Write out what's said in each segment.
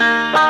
Música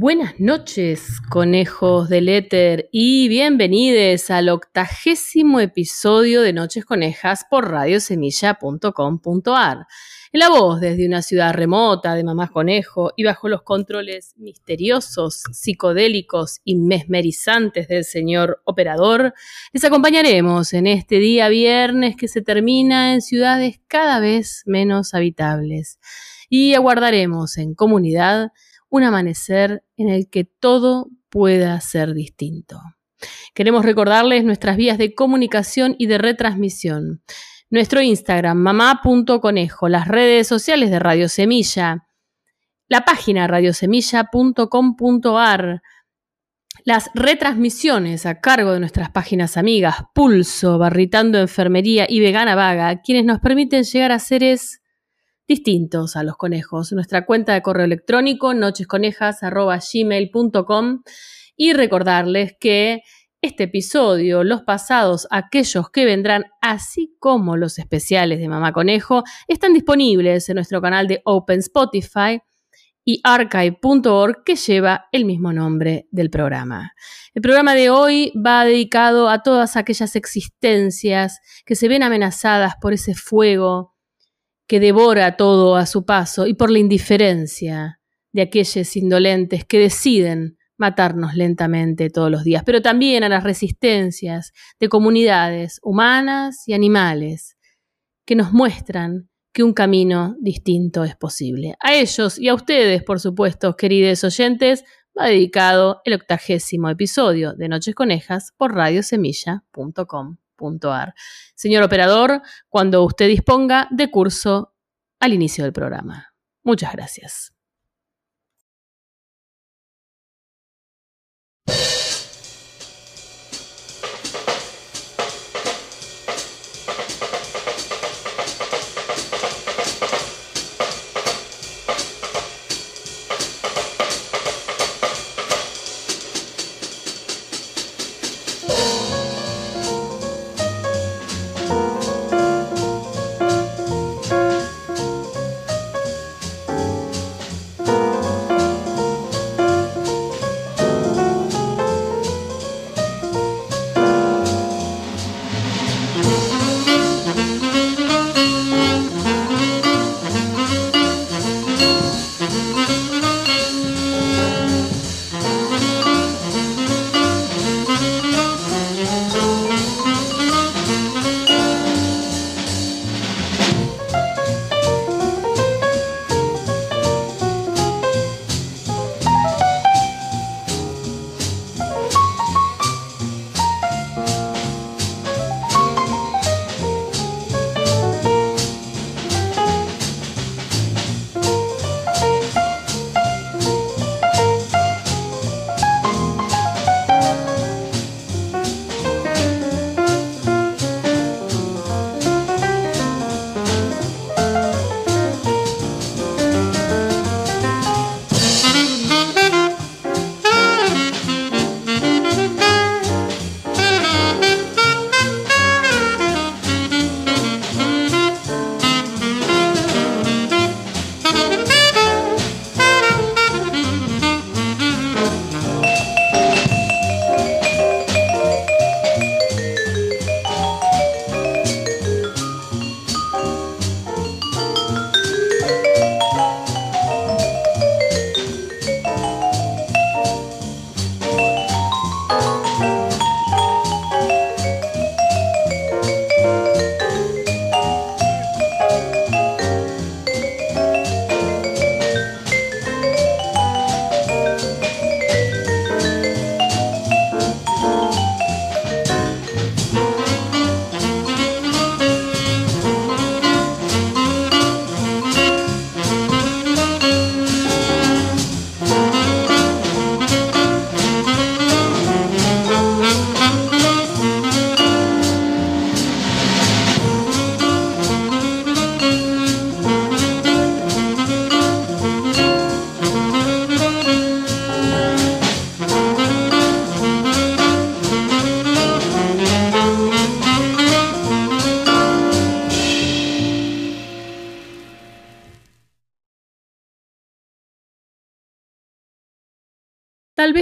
Buenas noches, conejos del éter, y bienvenidos al octagésimo episodio de Noches Conejas por radiosemilla.com.ar. En la voz desde una ciudad remota de mamás conejo y bajo los controles misteriosos, psicodélicos y mesmerizantes del señor operador, les acompañaremos en este día viernes que se termina en ciudades cada vez menos habitables y aguardaremos en comunidad un amanecer en el que todo pueda ser distinto. Queremos recordarles nuestras vías de comunicación y de retransmisión. Nuestro Instagram, mamá.conejo, las redes sociales de Radio Semilla, la página radiosemilla.com.ar, las retransmisiones a cargo de nuestras páginas amigas Pulso, Barritando Enfermería y Vegana Vaga, quienes nos permiten llegar a seres distintos a los conejos. Nuestra cuenta de correo electrónico nochesconejas.gmail.com y recordarles que este episodio, los pasados, aquellos que vendrán, así como los especiales de Mamá Conejo, están disponibles en nuestro canal de Open Spotify y archive.org que lleva el mismo nombre del programa. El programa de hoy va dedicado a todas aquellas existencias que se ven amenazadas por ese fuego que devora todo a su paso y por la indiferencia de aquellos indolentes que deciden matarnos lentamente todos los días, pero también a las resistencias de comunidades humanas y animales que nos muestran que un camino distinto es posible. A ellos y a ustedes, por supuesto, queridos oyentes, va dedicado el octagésimo episodio de Noches Conejas por radiosemilla.com. Señor operador, cuando usted disponga de curso al inicio del programa. Muchas gracias.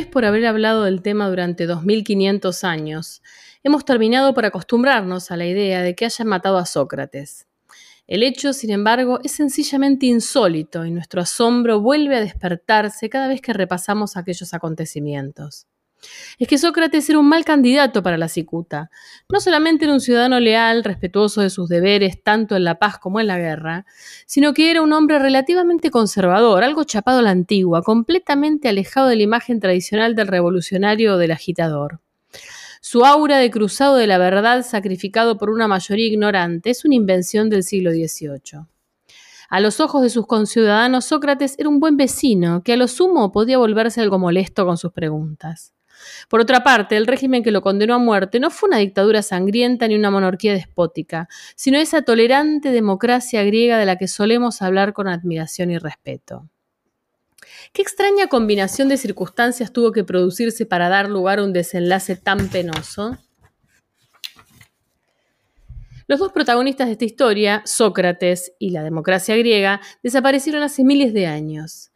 Por haber hablado del tema durante 2500 años, hemos terminado por acostumbrarnos a la idea de que hayan matado a Sócrates. El hecho, sin embargo, es sencillamente insólito y nuestro asombro vuelve a despertarse cada vez que repasamos aquellos acontecimientos. Es que Sócrates era un mal candidato para la cicuta. No solamente era un ciudadano leal, respetuoso de sus deberes, tanto en la paz como en la guerra, sino que era un hombre relativamente conservador, algo chapado a la antigua, completamente alejado de la imagen tradicional del revolucionario o del agitador. Su aura de cruzado de la verdad sacrificado por una mayoría ignorante es una invención del siglo XVIII. A los ojos de sus conciudadanos, Sócrates era un buen vecino, que a lo sumo podía volverse algo molesto con sus preguntas. Por otra parte, el régimen que lo condenó a muerte no fue una dictadura sangrienta ni una monarquía despótica, sino esa tolerante democracia griega de la que solemos hablar con admiración y respeto. ¿Qué extraña combinación de circunstancias tuvo que producirse para dar lugar a un desenlace tan penoso? Los dos protagonistas de esta historia, Sócrates y la democracia griega, desaparecieron hace miles de años.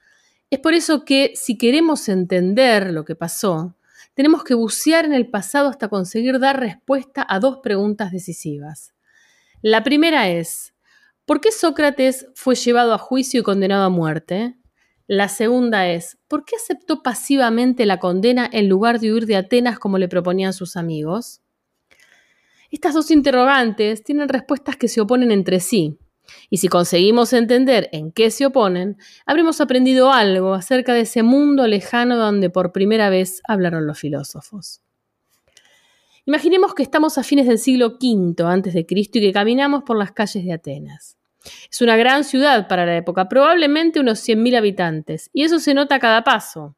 Es por eso que, si queremos entender lo que pasó, tenemos que bucear en el pasado hasta conseguir dar respuesta a dos preguntas decisivas. La primera es, ¿por qué Sócrates fue llevado a juicio y condenado a muerte? La segunda es, ¿por qué aceptó pasivamente la condena en lugar de huir de Atenas como le proponían sus amigos? Estas dos interrogantes tienen respuestas que se oponen entre sí, y si conseguimos entender en qué se oponen, habremos aprendido algo acerca de ese mundo lejano donde por primera vez hablaron los filósofos. Imaginemos que estamos a fines del siglo V antes de Cristo y que caminamos por las calles de Atenas. Es una gran ciudad para la época, probablemente unos 100.000 habitantes, y eso se nota a cada paso.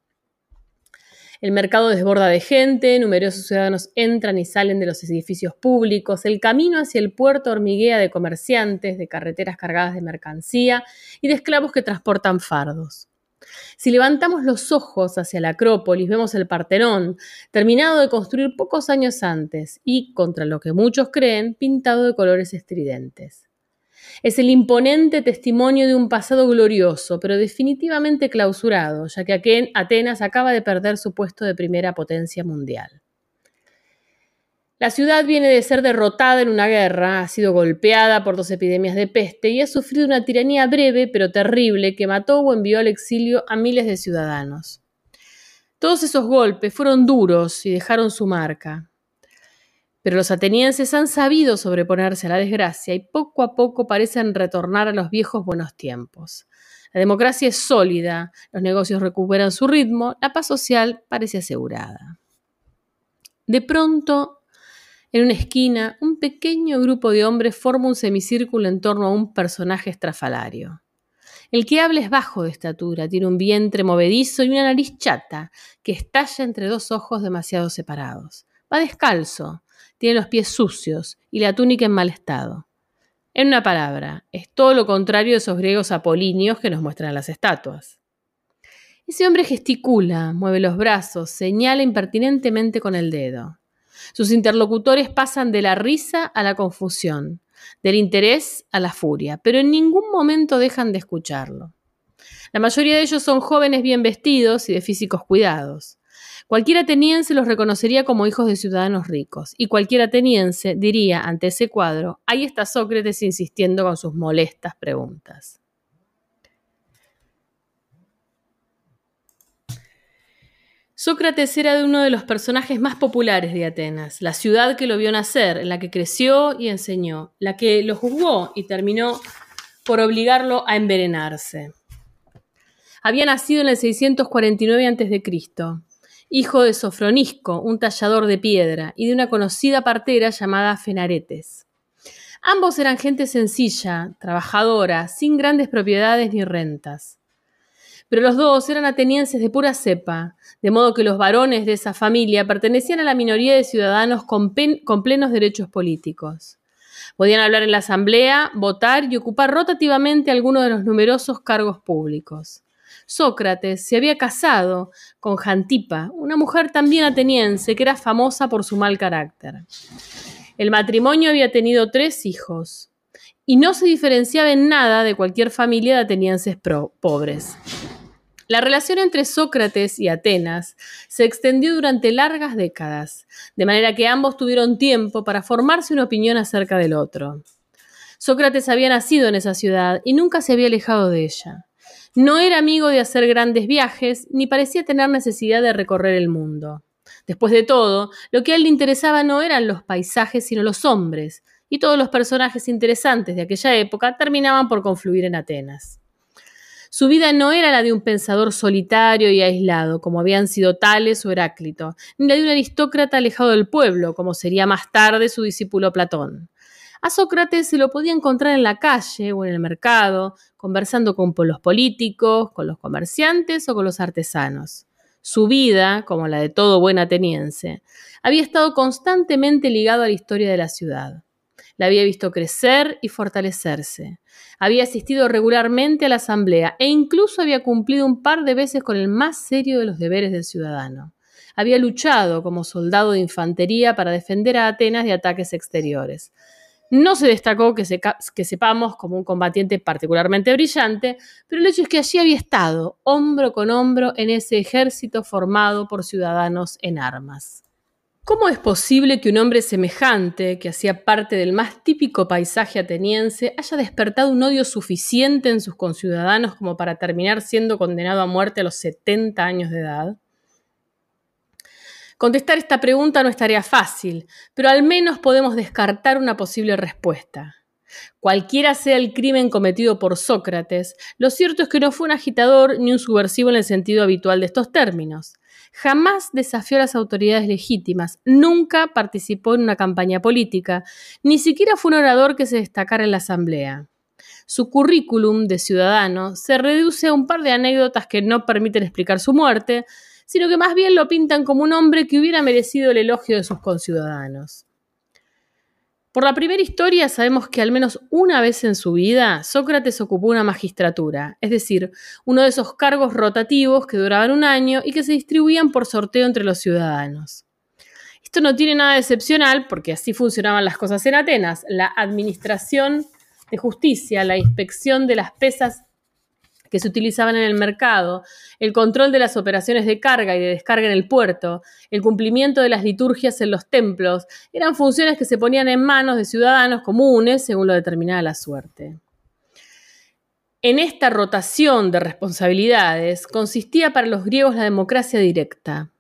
El mercado desborda de gente, numerosos ciudadanos entran y salen de los edificios públicos, el camino hacia el puerto hormiguea de comerciantes, de carreteras cargadas de mercancía y de esclavos que transportan fardos. Si levantamos los ojos hacia la Acrópolis, vemos el Partenón, terminado de construir pocos años antes y, contra lo que muchos creen, pintado de colores estridentes. Es el imponente testimonio de un pasado glorioso, pero definitivamente clausurado, ya que Atenas acaba de perder su puesto de primera potencia mundial. La ciudad viene de ser derrotada en una guerra, ha sido golpeada por dos epidemias de peste y ha sufrido una tiranía breve pero terrible que mató o envió al exilio a miles de ciudadanos. Todos esos golpes fueron duros y dejaron su marca. Pero los atenienses han sabido sobreponerse a la desgracia y poco a poco parecen retornar a los viejos buenos tiempos. La democracia es sólida, los negocios recuperan su ritmo, la paz social parece asegurada. De pronto, en una esquina, un pequeño grupo de hombres forma un semicírculo en torno a un personaje estrafalario. El que habla es bajo de estatura, tiene un vientre movedizo y una nariz chata que estalla entre dos ojos demasiado separados. Va descalzo, tiene los pies sucios y la túnica en mal estado. En una palabra, es todo lo contrario de esos griegos apolíneos que nos muestran las estatuas. Ese hombre gesticula, mueve los brazos, señala impertinentemente con el dedo. Sus interlocutores pasan de la risa a la confusión, del interés a la furia, pero en ningún momento dejan de escucharlo. La mayoría de ellos son jóvenes bien vestidos y de físicos cuidados. Cualquier ateniense los reconocería como hijos de ciudadanos ricos, y cualquier ateniense diría ante ese cuadro, ahí está Sócrates insistiendo con sus molestas preguntas. Sócrates era de uno de los personajes más populares de Atenas, la ciudad que lo vio nacer, en la que creció y enseñó, la que lo juzgó y terminó por obligarlo a envenenarse. Había nacido en el 649 a.C hijo de Sofronisco, un tallador de piedra, y de una conocida partera llamada Fenaretes. Ambos eran gente sencilla, trabajadora, sin grandes propiedades ni rentas. Pero los dos eran atenienses de pura cepa, de modo que los varones de esa familia pertenecían a la minoría de ciudadanos con, con plenos derechos políticos. Podían hablar en la asamblea, votar y ocupar rotativamente algunos de los numerosos cargos públicos. Sócrates se había casado con Jantipa, una mujer también ateniense que era famosa por su mal carácter. El matrimonio había tenido tres hijos y no se diferenciaba en nada de cualquier familia de atenienses pobres. La relación entre Sócrates y Atenas se extendió durante largas décadas, de manera que ambos tuvieron tiempo para formarse una opinión acerca del otro. Sócrates había nacido en esa ciudad y nunca se había alejado de ella. No era amigo de hacer grandes viajes, ni parecía tener necesidad de recorrer el mundo. Después de todo, lo que a él le interesaba no eran los paisajes, sino los hombres, y todos los personajes interesantes de aquella época terminaban por confluir en Atenas. Su vida no era la de un pensador solitario y aislado, como habían sido Tales o Heráclito, ni la de un aristócrata alejado del pueblo, como sería más tarde su discípulo Platón. A Sócrates se lo podía encontrar en la calle o en el mercado, conversando con los políticos, con los comerciantes o con los artesanos. Su vida, como la de todo buen ateniense, había estado constantemente ligado a la historia de la ciudad. La había visto crecer y fortalecerse. Había asistido regularmente a la asamblea e incluso había cumplido un par de veces con el más serio de los deberes del ciudadano. Había luchado como soldado de infantería para defender a Atenas de ataques exteriores. No se destacó que, que, sepamos como un combatiente particularmente brillante, pero el hecho es que allí había estado, hombro con hombro, en ese ejército formado por ciudadanos en armas. ¿Cómo es posible que un hombre semejante, que hacía parte del más típico paisaje ateniense, haya despertado un odio suficiente en sus conciudadanos como para terminar siendo condenado a muerte a los 70 años de edad? Contestar esta pregunta no es tarea fácil, pero al menos podemos descartar una posible respuesta. Cualquiera sea el crimen cometido por Sócrates, lo cierto es que no fue un agitador ni un subversivo en el sentido habitual de estos términos. Jamás desafió a las autoridades legítimas, nunca participó en una campaña política, ni siquiera fue un orador que se destacara en la asamblea. Su currículum de ciudadano se reduce a un par de anécdotas que no permiten explicar su muerte, sino que más bien lo pintan como un hombre que hubiera merecido el elogio de sus conciudadanos. Por la primera historia sabemos que al menos una vez en su vida Sócrates ocupó una magistratura, es decir, uno de esos cargos rotativos que duraban un año y que se distribuían por sorteo entre los ciudadanos. Esto no tiene nada de excepcional porque así funcionaban las cosas en Atenas. La administración de justicia, la inspección de las pesas que se utilizaban en el mercado, el control de las operaciones de carga y de descarga en el puerto, el cumplimiento de las liturgias en los templos, eran funciones que se ponían en manos de ciudadanos comunes según lo determinaba la suerte. En esta rotación de responsabilidades consistía para los griegos la democracia directa.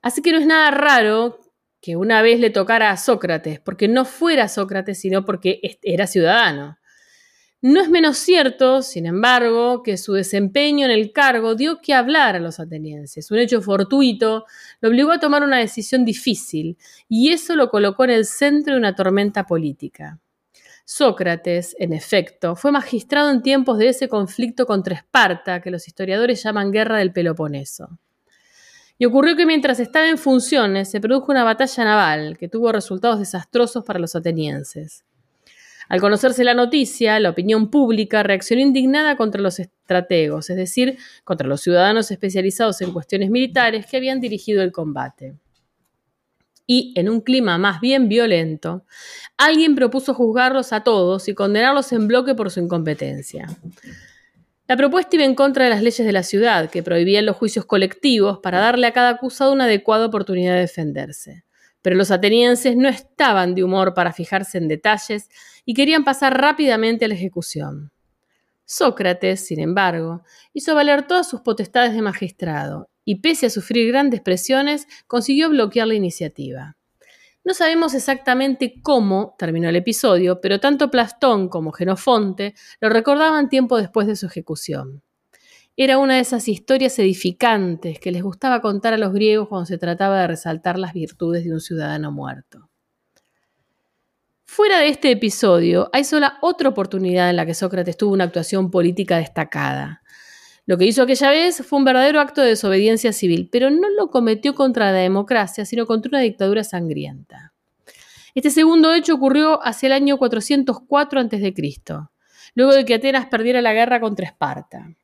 Así que no es nada raro que una vez le tocara a Sócrates, porque no fuera Sócrates, sino porque era ciudadano. No es menos cierto, sin embargo, que su desempeño en el cargo dio que hablar a los atenienses. Un hecho fortuito lo obligó a tomar una decisión difícil y eso lo colocó en el centro de una tormenta política. Sócrates, en efecto, fue magistrado en tiempos de ese conflicto contra Esparta que los historiadores llaman Guerra del Peloponeso. Y ocurrió que mientras estaba en funciones se produjo una batalla naval que tuvo resultados desastrosos para los atenienses. Al conocerse la noticia, la opinión pública reaccionó indignada contra los estrategos, es decir, contra los ciudadanos especializados en cuestiones militares que habían dirigido el combate. Y, en un clima más bien violento, alguien propuso juzgarlos a todos y condenarlos en bloque por su incompetencia. La propuesta iba en contra de las leyes de la ciudad, que prohibían los juicios colectivos para darle a cada acusado una adecuada oportunidad de defenderse. Pero los atenienses no estaban de humor para fijarse en detalles y querían pasar rápidamente a la ejecución. Sócrates, sin embargo, hizo valer todas sus potestades de magistrado y, pese a sufrir grandes presiones, consiguió bloquear la iniciativa. No sabemos exactamente cómo terminó el episodio, pero tanto Plastón como Genofonte lo recordaban tiempo después de su ejecución. Era una de esas historias edificantes que les gustaba contar a los griegos cuando se trataba de resaltar las virtudes de un ciudadano muerto. Fuera de este episodio, hay sola otra oportunidad en la que Sócrates tuvo una actuación política destacada. Lo que hizo aquella vez fue un verdadero acto de desobediencia civil, pero no lo cometió contra la democracia, sino contra una dictadura sangrienta. Este segundo hecho ocurrió hacia el año 404 a.C., luego de que Atenas perdiera la guerra contra Esparta.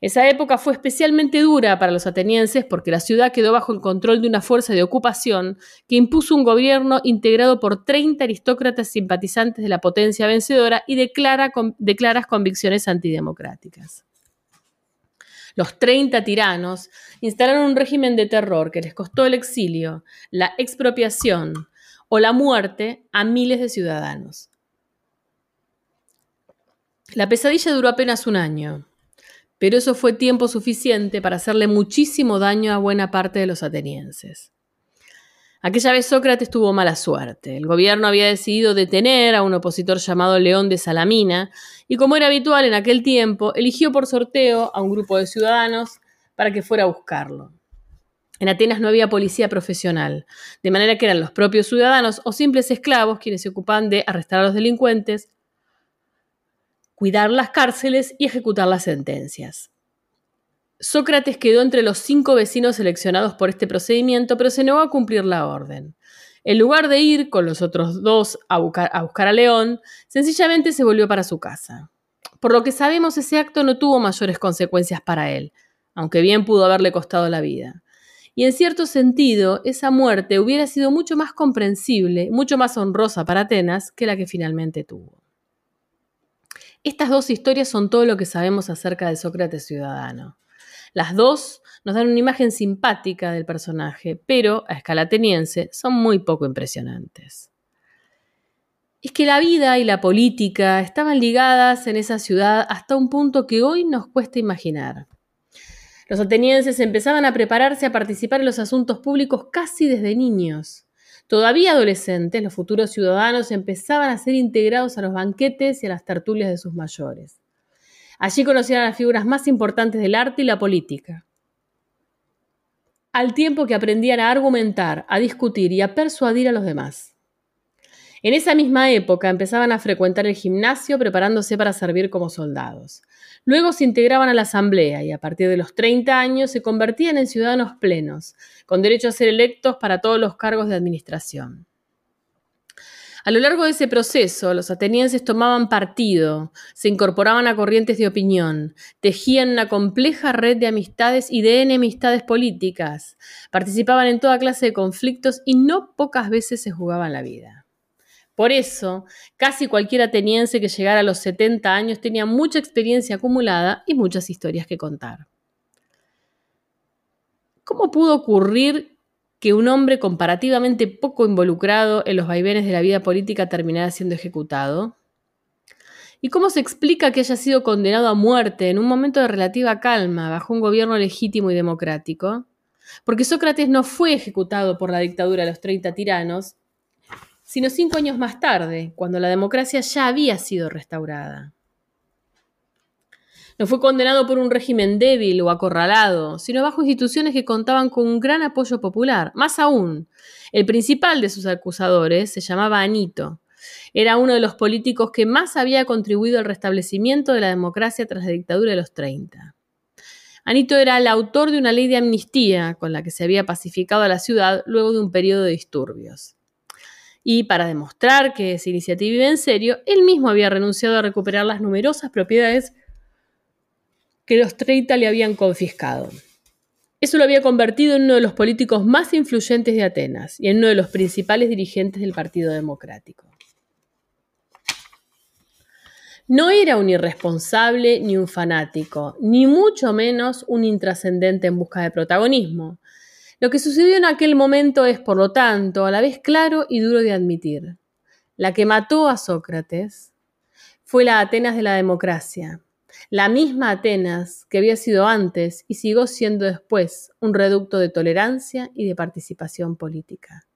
Esa época fue especialmente dura para los atenienses porque la ciudad quedó bajo el control de una fuerza de ocupación que impuso un gobierno integrado por 30 aristócratas simpatizantes de la potencia vencedora y de, claras convicciones antidemocráticas. Los 30 tiranos instalaron un régimen de terror que les costó el exilio, la expropiación o la muerte a miles de ciudadanos. La pesadilla duró apenas un año, pero eso fue tiempo suficiente para hacerle muchísimo daño a buena parte de los atenienses. Aquella vez Sócrates tuvo mala suerte. El gobierno había decidido detener a un opositor llamado León de Salamina y como era habitual en aquel tiempo, eligió por sorteo a un grupo de ciudadanos para que fuera a buscarlo. En Atenas no había policía profesional, de manera que eran los propios ciudadanos o simples esclavos quienes se ocupaban de arrestar a los delincuentes, cuidar las cárceles y ejecutar las sentencias. Sócrates quedó entre los cinco vecinos seleccionados por este procedimiento, pero se negó a cumplir la orden. En lugar de ir con los otros dos a buscar, a León, sencillamente se volvió para su casa. Por lo que sabemos, ese acto no tuvo mayores consecuencias para él, aunque bien pudo haberle costado la vida. Y en cierto sentido, esa muerte hubiera sido mucho más comprensible, mucho más honrosa para Atenas que la que finalmente tuvo. Estas dos historias son todo lo que sabemos acerca de Sócrates ciudadano. Las dos nos dan una imagen simpática del personaje, pero a escala ateniense son muy poco impresionantes. Es que la vida y la política estaban ligadas en esa ciudad hasta un punto que hoy nos cuesta imaginar. Los atenienses empezaban a prepararse a participar en los asuntos públicos casi desde niños. Todavía adolescentes, los futuros ciudadanos empezaban a ser integrados a los banquetes y a las tertulias de sus mayores. Allí conocieron a las figuras más importantes del arte y la política. Al tiempo que aprendían a argumentar, a discutir y a persuadir a los demás. En esa misma época empezaban a frecuentar el gimnasio preparándose para servir como soldados. Luego se integraban a la asamblea y a partir de los 30 años se convertían en ciudadanos plenos, con derecho a ser electos para todos los cargos de administración. A lo largo de ese proceso, los atenienses tomaban partido, se incorporaban a corrientes de opinión, tejían una compleja red de amistades y de enemistades políticas, participaban en toda clase de conflictos y no pocas veces se jugaban la vida. Por eso, casi cualquier ateniense que llegara a los 70 años tenía mucha experiencia acumulada y muchas historias que contar. ¿Cómo pudo ocurrir que un hombre comparativamente poco involucrado en los vaivenes de la vida política terminara siendo ejecutado? ¿Y cómo se explica que haya sido condenado a muerte en un momento de relativa calma bajo un gobierno legítimo y democrático? Porque Sócrates no fue ejecutado por la dictadura de los 30 tiranos, sino cinco años más tarde, cuando la democracia ya había sido restaurada. No fue condenado por un régimen débil o acorralado, sino bajo instituciones que contaban con un gran apoyo popular. Más aún, el principal de sus acusadores se llamaba Anito. Era uno de los políticos que más había contribuido al restablecimiento de la democracia tras la dictadura de los 30. Anito era el autor de una ley de amnistía con la que se había pacificado a la ciudad luego de un periodo de disturbios. Y para demostrar que esa iniciativa iba en serio, él mismo había renunciado a recuperar las numerosas propiedades que los 30 le habían confiscado. Eso lo había convertido en uno de los políticos más influyentes de Atenas y en uno de los principales dirigentes del Partido Democrático. No era un irresponsable ni un fanático, ni mucho menos un intrascendente en busca de protagonismo. Lo que sucedió en aquel momento es, por lo tanto, a la vez claro y duro de admitir. La que mató a Sócrates fue la Atenas de la democracia, la misma Atenas que había sido antes y siguió siendo después un reducto de tolerancia y de participación política.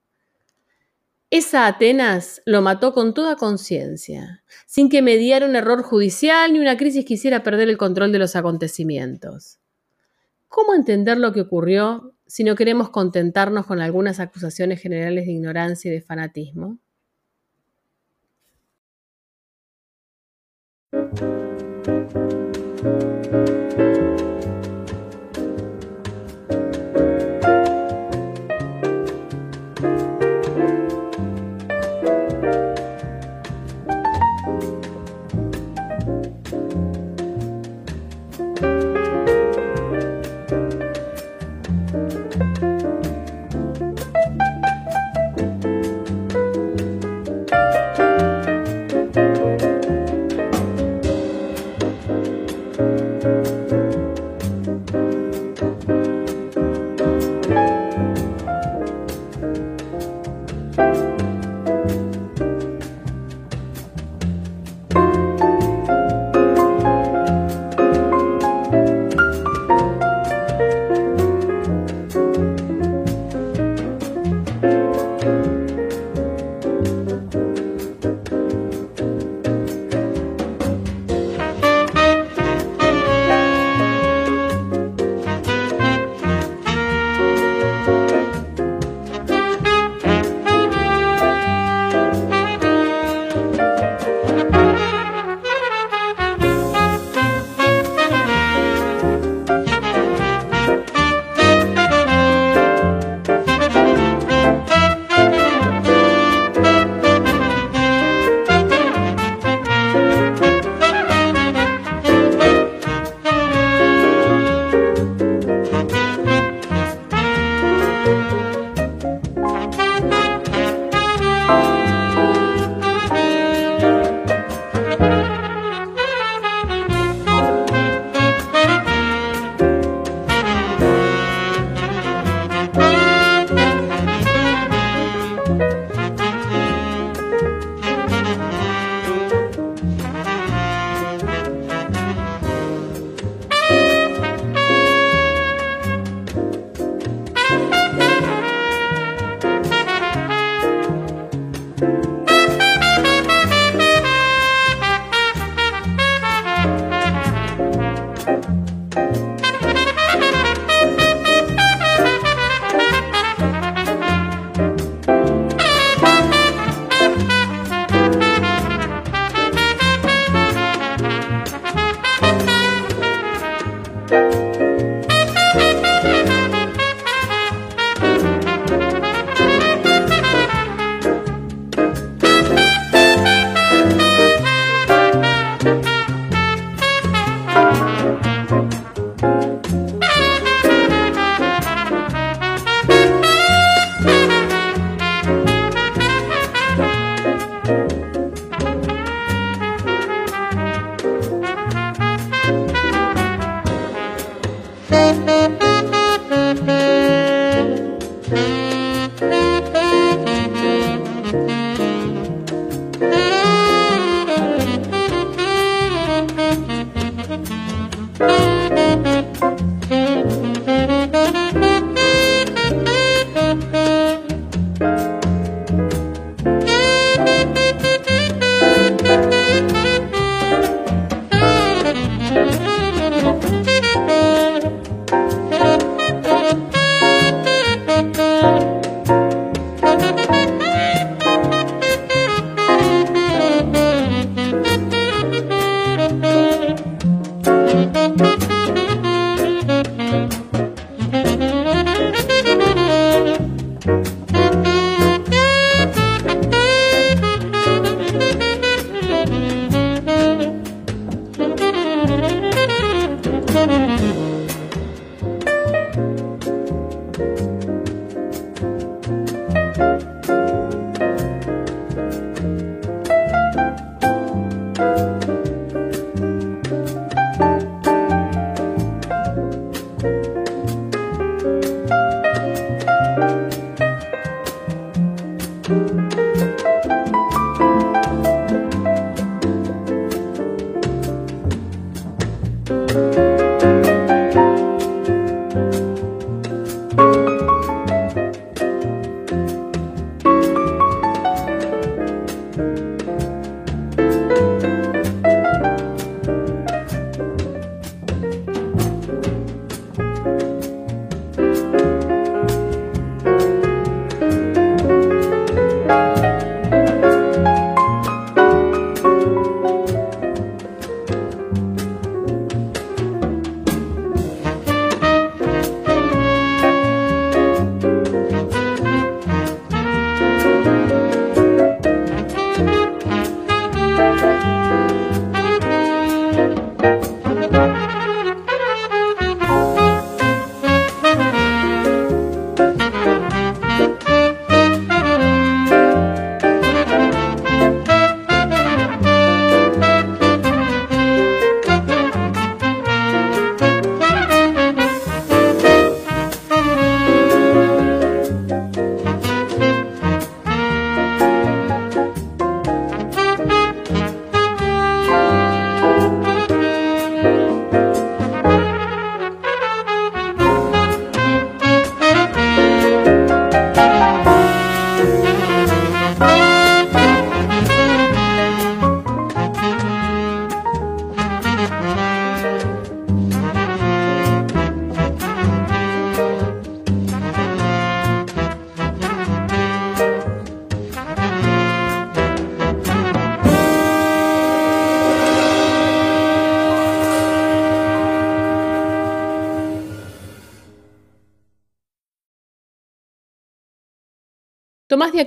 Esa Atenas lo mató con toda conciencia, sin que mediara un error judicial ni una crisis quisiera perder el control de los acontecimientos. ¿Cómo entender lo que ocurrió si no queremos contentarnos con algunas acusaciones generales de ignorancia y de fanatismo?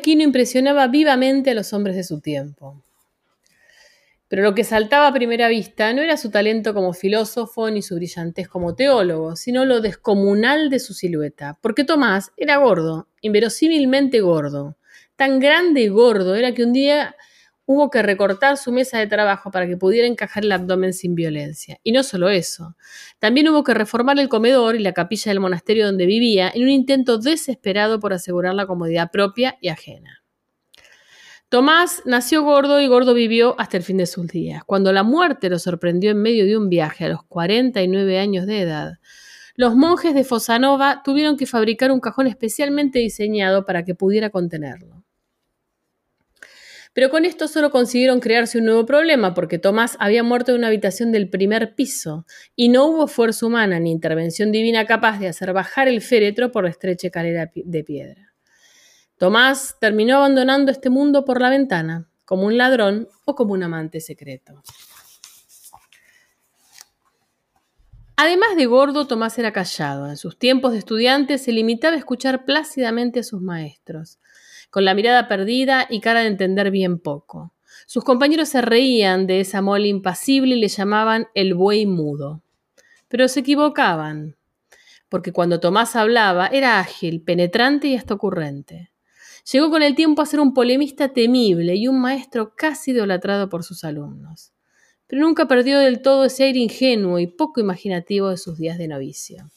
Aquino impresionaba vivamente a los hombres de su tiempo. Pero lo que saltaba a primera vista no era su talento como filósofo ni su brillantez como teólogo, sino lo descomunal de su silueta, porque Tomás era gordo, inverosímilmente gordo. Tan grande y gordo era que un día hubo que recortar su mesa de trabajo para que pudiera encajar el abdomen sin violencia. Y no solo eso, también hubo que reformar el comedor y la capilla del monasterio donde vivía en un intento desesperado por asegurar la comodidad propia y ajena. Tomás nació gordo y gordo vivió hasta el fin de sus días. Cuando la muerte lo sorprendió en medio de un viaje a los 49 años de edad, los monjes de Fosanova tuvieron que fabricar un cajón especialmente diseñado para que pudiera contenerlo. Pero con esto solo consiguieron crearse un nuevo problema, porque Tomás había muerto en una habitación del primer piso y no hubo fuerza humana ni intervención divina capaz de hacer bajar el féretro por la estrecha escalera de piedra. Tomás terminó abandonando este mundo por la ventana, como un ladrón o como un amante secreto. Además de gordo, Tomás era callado. En sus tiempos de estudiante se limitaba a escuchar plácidamente a sus maestros con la mirada perdida y cara de entender bien poco. Sus compañeros se reían de esa mole impasible y le llamaban el buey mudo. Pero se equivocaban, porque cuando Tomás hablaba era ágil, penetrante y hasta ocurrente. Llegó con el tiempo a ser un polemista temible y un maestro casi idolatrado por sus alumnos. Pero nunca perdió del todo ese aire ingenuo y poco imaginativo de sus días de novicio.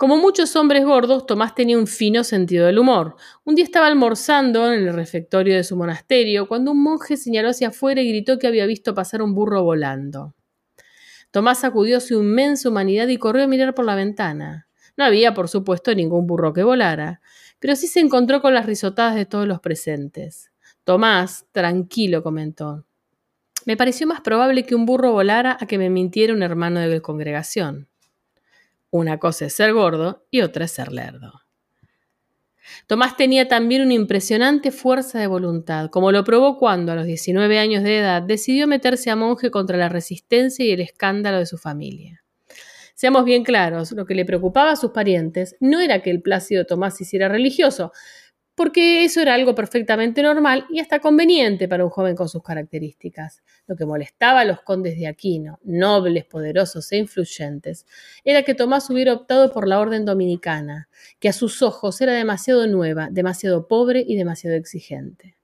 Como muchos hombres gordos, Tomás tenía un fino sentido del humor. Un día estaba almorzando en el refectorio de su monasterio cuando un monje señaló hacia afuera y gritó que había visto pasar un burro volando. Tomás sacudió su inmensa humanidad y corrió a mirar por la ventana. No había, por supuesto, ningún burro que volara, pero sí se encontró con las risotadas de todos los presentes. Tomás, tranquilo, comentó. Me pareció más probable que un burro volara a que me mintiera un hermano de la congregación. Una cosa es ser gordo y otra es ser lerdo. Tomás tenía también una impresionante fuerza de voluntad, como lo probó cuando, a los 19 años de edad, decidió meterse a monje contra la resistencia y el escándalo de su familia. Seamos bien claros, lo que le preocupaba a sus parientes no era que el Plácido Tomás hiciera religioso, porque eso era algo perfectamente normal y hasta conveniente para un joven con sus características. Lo que molestaba a los condes de Aquino, nobles, poderosos e influyentes, era que Tomás hubiera optado por la orden dominicana, que a sus ojos era demasiado nueva, demasiado pobre y demasiado exigente.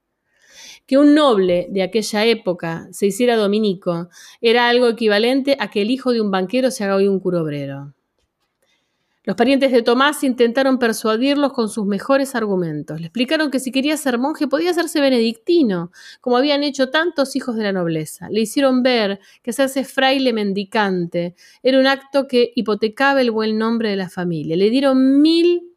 Que un noble de aquella época se hiciera dominico era algo equivalente a que el hijo de un banquero se haga hoy un curobrero. Los parientes de Tomás intentaron persuadirlos con sus mejores argumentos. Le explicaron que si quería ser monje podía hacerse benedictino, como habían hecho tantos hijos de la nobleza. Le hicieron ver que hacerse fraile mendicante era un acto que hipotecaba el buen nombre de la familia. Le dieron mil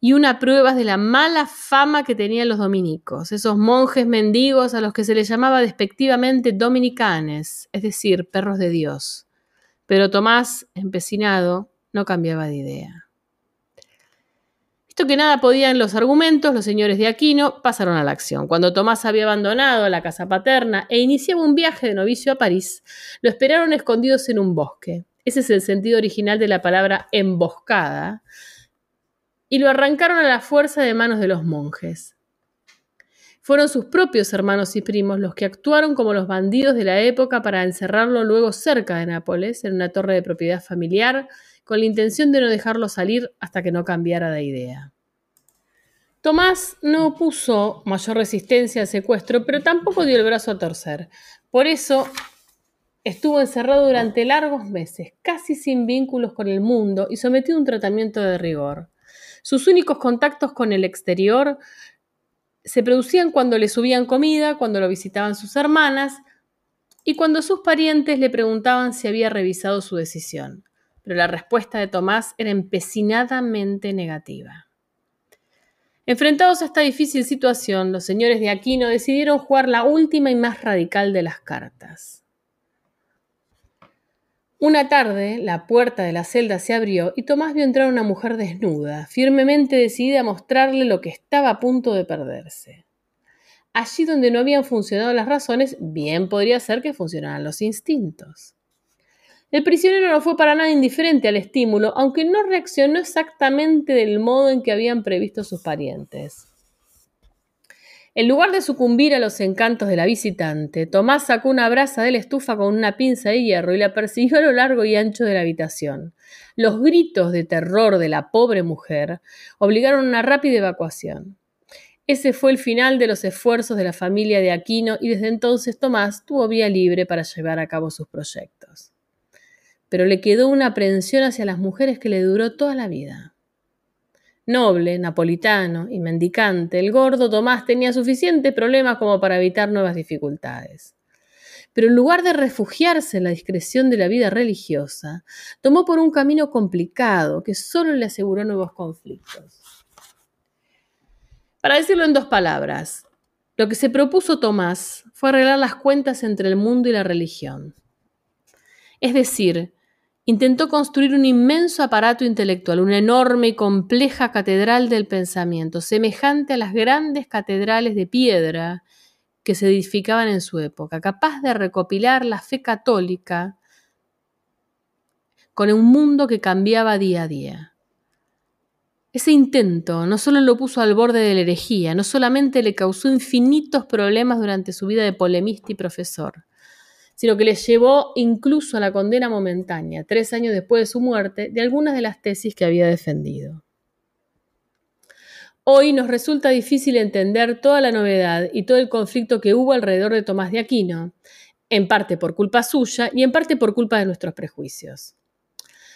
y una pruebas de la mala fama que tenían los dominicos, esos monjes mendigos a los que se les llamaba despectivamente dominicanes, es decir, perros de Dios. Pero Tomás, empecinado, no cambiaba de idea. Visto que nada podían los argumentos, los señores de Aquino pasaron a la acción. Cuando Tomás había abandonado la casa paterna e iniciaba un viaje de novicio a París, lo esperaron escondidos en un bosque. Ese es el sentido original de la palabra emboscada. Y lo arrancaron a la fuerza de manos de los monjes. Fueron sus propios hermanos y primos los que actuaron como los bandidos de la época para encerrarlo luego cerca de Nápoles, en una torre de propiedad familiar, con la intención de no dejarlo salir hasta que no cambiara de idea. Tomás no opuso mayor resistencia al secuestro, pero tampoco dio el brazo a torcer. Por eso estuvo encerrado durante largos meses, casi sin vínculos con el mundo y sometido a un tratamiento de rigor. Sus únicos contactos con el exterior se producían cuando le subían comida, cuando lo visitaban sus hermanas y cuando sus parientes le preguntaban si había revisado su decisión pero la respuesta de Tomás era empecinadamente negativa. Enfrentados a esta difícil situación, los señores de Aquino decidieron jugar la última y más radical de las cartas. Una tarde, la puerta de la celda se abrió y Tomás vio entrar una mujer desnuda, firmemente decidida a mostrarle lo que estaba a punto de perderse. Allí donde no habían funcionado las razones, bien podría ser que funcionaran los instintos. El prisionero no fue para nada indiferente al estímulo, aunque no reaccionó exactamente del modo en que habían previsto sus parientes. En lugar de sucumbir a los encantos de la visitante, Tomás sacó una brasa de la estufa con una pinza de hierro y la persiguió a lo largo y ancho de la habitación. Los gritos de terror de la pobre mujer obligaron a una rápida evacuación. Ese fue el final de los esfuerzos de la familia de Aquino y desde entonces Tomás tuvo vía libre para llevar a cabo sus proyectos pero le quedó una aprensión hacia las mujeres que le duró toda la vida. Noble, napolitano y mendicante, el gordo Tomás tenía suficientes problemas como para evitar nuevas dificultades. Pero en lugar de refugiarse en la discreción de la vida religiosa, tomó por un camino complicado que solo le aseguró nuevos conflictos. Para decirlo en dos palabras, lo que se propuso Tomás fue arreglar las cuentas entre el mundo y la religión. Es decir, intentó construir un inmenso aparato intelectual, una enorme y compleja catedral del pensamiento, semejante a las grandes catedrales de piedra que se edificaban en su época, capaz de recopilar la fe católica con un mundo que cambiaba día a día. Ese intento no solo lo puso al borde de la herejía, no solamente le causó infinitos problemas durante su vida de polemista y profesor, sino que le llevó incluso a la condena momentánea, tres años después de su muerte, de algunas de las tesis que había defendido. Hoy nos resulta difícil entender toda la novedad y todo el conflicto que hubo alrededor de Tomás de Aquino, en parte por culpa suya y en parte por culpa de nuestros prejuicios.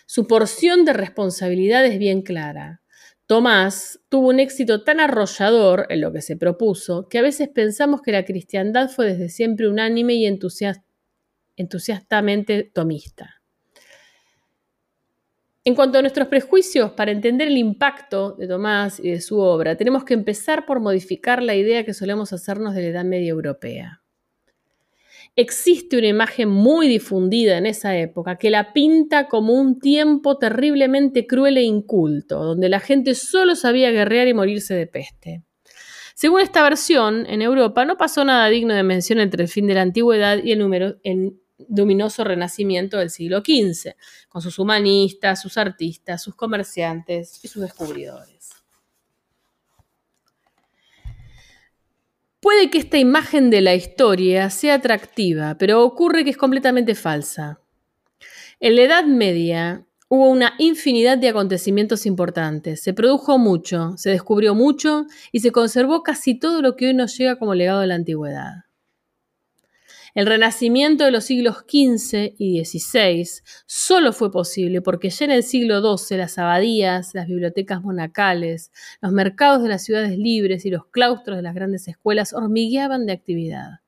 Su porción de responsabilidad es bien clara. Tomás tuvo un éxito tan arrollador en lo que se propuso que a veces pensamos que la cristiandad fue desde siempre unánime y entusiastamente tomista. En cuanto a nuestros prejuicios, para entender el impacto de Tomás y de su obra, tenemos que empezar por modificar la idea que solemos hacernos de la Edad Media Europea. Existe una imagen muy difundida en esa época que la pinta como un tiempo terriblemente cruel e inculto, donde la gente solo sabía guerrear y morirse de peste. Según esta versión, en Europa no pasó nada digno de mención entre el fin de la antigüedad y el, número, luminoso renacimiento del siglo XV, con sus humanistas, sus artistas, sus comerciantes y sus descubridores. Puede que esta imagen de la historia sea atractiva, pero ocurre que es completamente falsa. En la Edad Media hubo una infinidad de acontecimientos importantes, se produjo mucho, se descubrió mucho y se conservó casi todo lo que hoy nos llega como legado de la antigüedad. El renacimiento de los siglos XV y XVI solo fue posible porque ya en el siglo XII las abadías, las bibliotecas monacales, los mercados de las ciudades libres y los claustros de las grandes escuelas hormigueaban de actividad.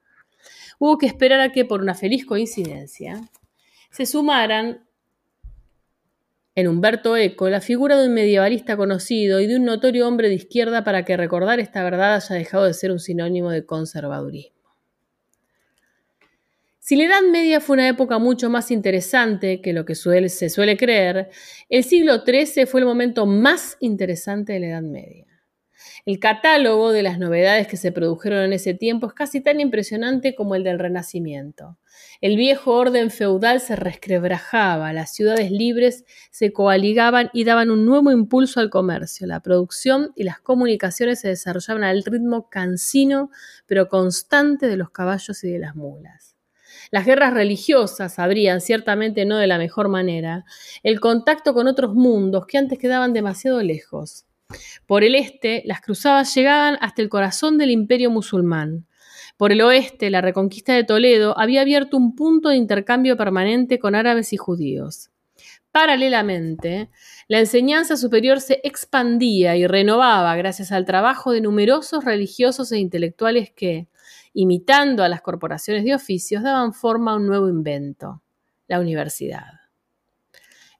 Hubo que esperar a que, por una feliz coincidencia, se sumaran en Humberto Eco la figura de un medievalista conocido y de un notorio hombre de izquierda para que recordar esta verdad haya dejado de ser un sinónimo de conservadurismo. Si la Edad Media fue una época mucho más interesante que lo que se suele creer, el siglo XIII fue el momento más interesante de la Edad Media. El catálogo de las novedades que se produjeron en ese tiempo es casi tan impresionante como el del Renacimiento. El viejo orden feudal se resquebrajaba, las ciudades libres se coaligaban y daban un nuevo impulso al comercio. La producción y las comunicaciones se desarrollaban al ritmo cansino pero constante de los caballos y de las mulas. Las guerras religiosas abrían, ciertamente no de la mejor manera, el contacto con otros mundos que antes quedaban demasiado lejos. Por el este, las cruzadas llegaban hasta el corazón del imperio musulmán. Por el oeste, la reconquista de Toledo había abierto un punto de intercambio permanente con árabes y judíos. Paralelamente, la enseñanza superior se expandía y renovaba gracias al trabajo de numerosos religiosos e intelectuales que, imitando a las corporaciones de oficios, daban forma a un nuevo invento, la universidad.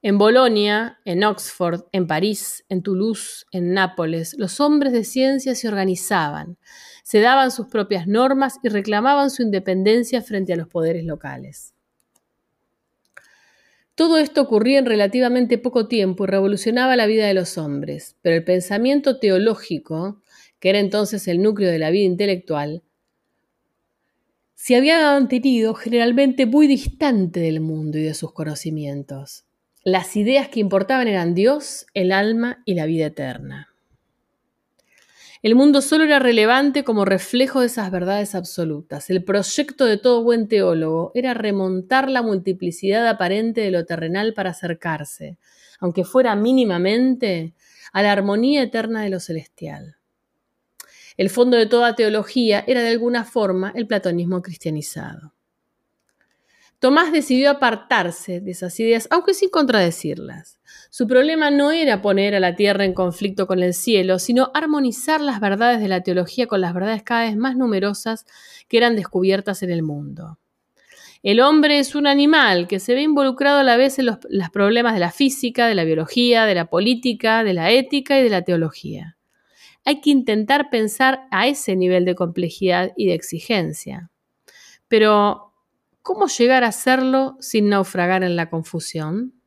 En Bolonia, en Oxford, en París, en Toulouse, en Nápoles, los hombres de ciencia se organizaban, se daban sus propias normas y reclamaban su independencia frente a los poderes locales. Todo esto ocurría en relativamente poco tiempo y revolucionaba la vida de los hombres, pero el pensamiento teológico, que era entonces el núcleo de la vida intelectual, se había mantenido generalmente muy distante del mundo y de sus conocimientos. Las ideas que importaban eran Dios, el alma y la vida eterna. El mundo solo era relevante como reflejo de esas verdades absolutas. El proyecto de todo buen teólogo era remontar la multiplicidad aparente de lo terrenal para acercarse, aunque fuera mínimamente, a la armonía eterna de lo celestial. El fondo de toda teología era de alguna forma el platonismo cristianizado. Tomás decidió apartarse de esas ideas, aunque sin contradecirlas. Su problema no era poner a la tierra en conflicto con el cielo, sino armonizar las verdades de la teología con las verdades cada vez más numerosas que eran descubiertas en el mundo. El hombre es un animal que se ve involucrado a la vez en los, los problemas de la física, de la biología, de la política, de la ética y de la teología hay que intentar pensar a ese nivel de complejidad y de exigencia. Pero, ¿cómo llegar a hacerlo sin naufragar en la confusión?